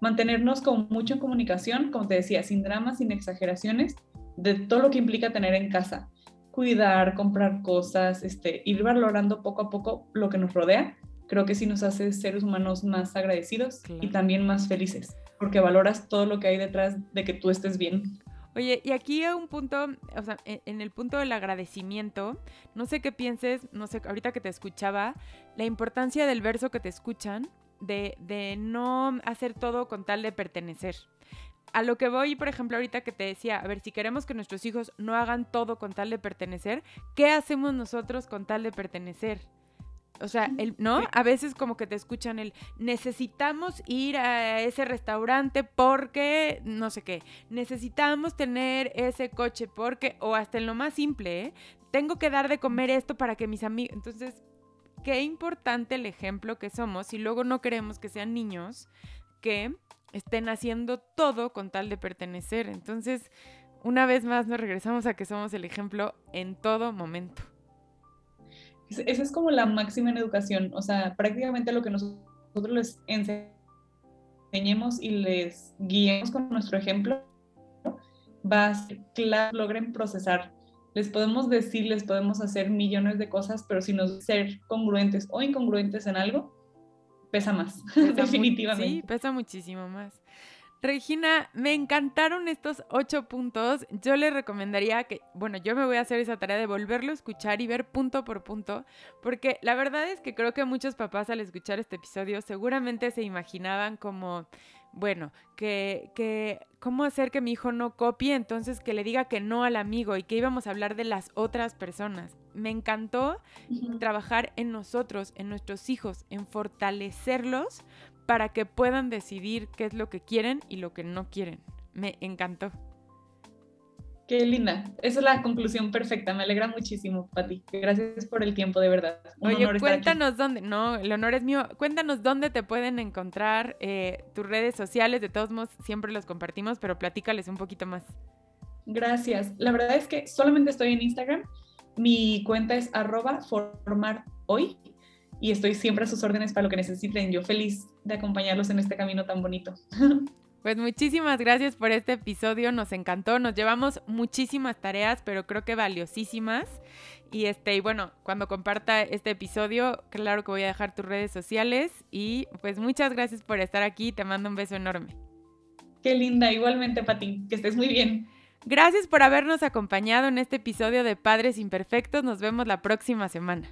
mantenernos con mucha comunicación, como te decía, sin dramas, sin exageraciones, de todo lo que implica tener en casa, cuidar, comprar cosas, este, ir valorando poco a poco lo que nos rodea, creo que sí nos hace seres humanos más agradecidos y también más felices, porque valoras todo lo que hay detrás de que tú estés bien. Oye, y aquí a un punto, o sea, e, en el punto del agradecimiento, no sé qué pienses, no sé, ahorita que te escuchaba, la importancia del verso que te escuchan, de, de no hacer todo con tal de pertenecer. A lo que voy, por ejemplo, ahorita que te decía, a ver, si queremos que nuestros hijos no hagan todo con tal de pertenecer, ¿qué hacemos nosotros con tal de pertenecer? O sea, el, ¿no? A veces como que te escuchan el necesitamos ir a ese restaurante porque no sé qué. Necesitamos tener ese coche porque, o hasta en lo más simple, ¿eh? Tengo que dar de comer esto para que mis amigos. Entonces, qué importante el ejemplo que somos y luego no queremos que sean niños que estén haciendo todo con tal de pertenecer. Entonces, una vez más nos regresamos a que somos el ejemplo en todo momento. Esa es como la máxima en educación, o sea, prácticamente lo que nosotros les enseñemos y les guiemos con nuestro ejemplo va a ser que logren procesar. Les podemos decir, les podemos hacer millones de cosas, pero si nos ser congruentes o incongruentes en algo, pesa más, [LAUGHS] definitivamente. Sí, pesa muchísimo más. Regina, me encantaron estos ocho puntos. Yo le recomendaría que, bueno, yo me voy a hacer esa tarea de volverlo a escuchar y ver punto por punto, porque la verdad es que creo que muchos papás al escuchar este episodio seguramente se imaginaban como, bueno, que, que, ¿cómo hacer que mi hijo no copie? Entonces que le diga que no al amigo y que íbamos a hablar de las otras personas. Me encantó trabajar en nosotros, en nuestros hijos, en fortalecerlos para que puedan decidir qué es lo que quieren y lo que no quieren. Me encantó. Qué linda. Esa es la conclusión perfecta. Me alegra muchísimo, Pati. Gracias por el tiempo, de verdad. Oye, cuéntanos dónde. No, el honor es mío. Cuéntanos dónde te pueden encontrar eh, tus redes sociales. De todos modos, siempre los compartimos, pero platícales un poquito más. Gracias. La verdad es que solamente estoy en Instagram. Mi cuenta es arroba formar hoy y estoy siempre a sus órdenes para lo que necesiten. Yo feliz de acompañarlos en este camino tan bonito. [LAUGHS] Pues muchísimas gracias por este episodio, nos encantó, nos llevamos muchísimas tareas, pero creo que valiosísimas. Y este, y bueno, cuando comparta este episodio, claro que voy a dejar tus redes sociales y pues muchas gracias por estar aquí, te mando un beso enorme. Qué linda, igualmente Pati, que estés muy bien. Gracias por habernos acompañado en este episodio de Padres Imperfectos, nos vemos la próxima semana.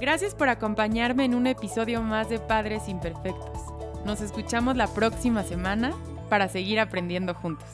Gracias por acompañarme en un episodio más de Padres Imperfectos. Nos escuchamos la próxima semana para seguir aprendiendo juntos.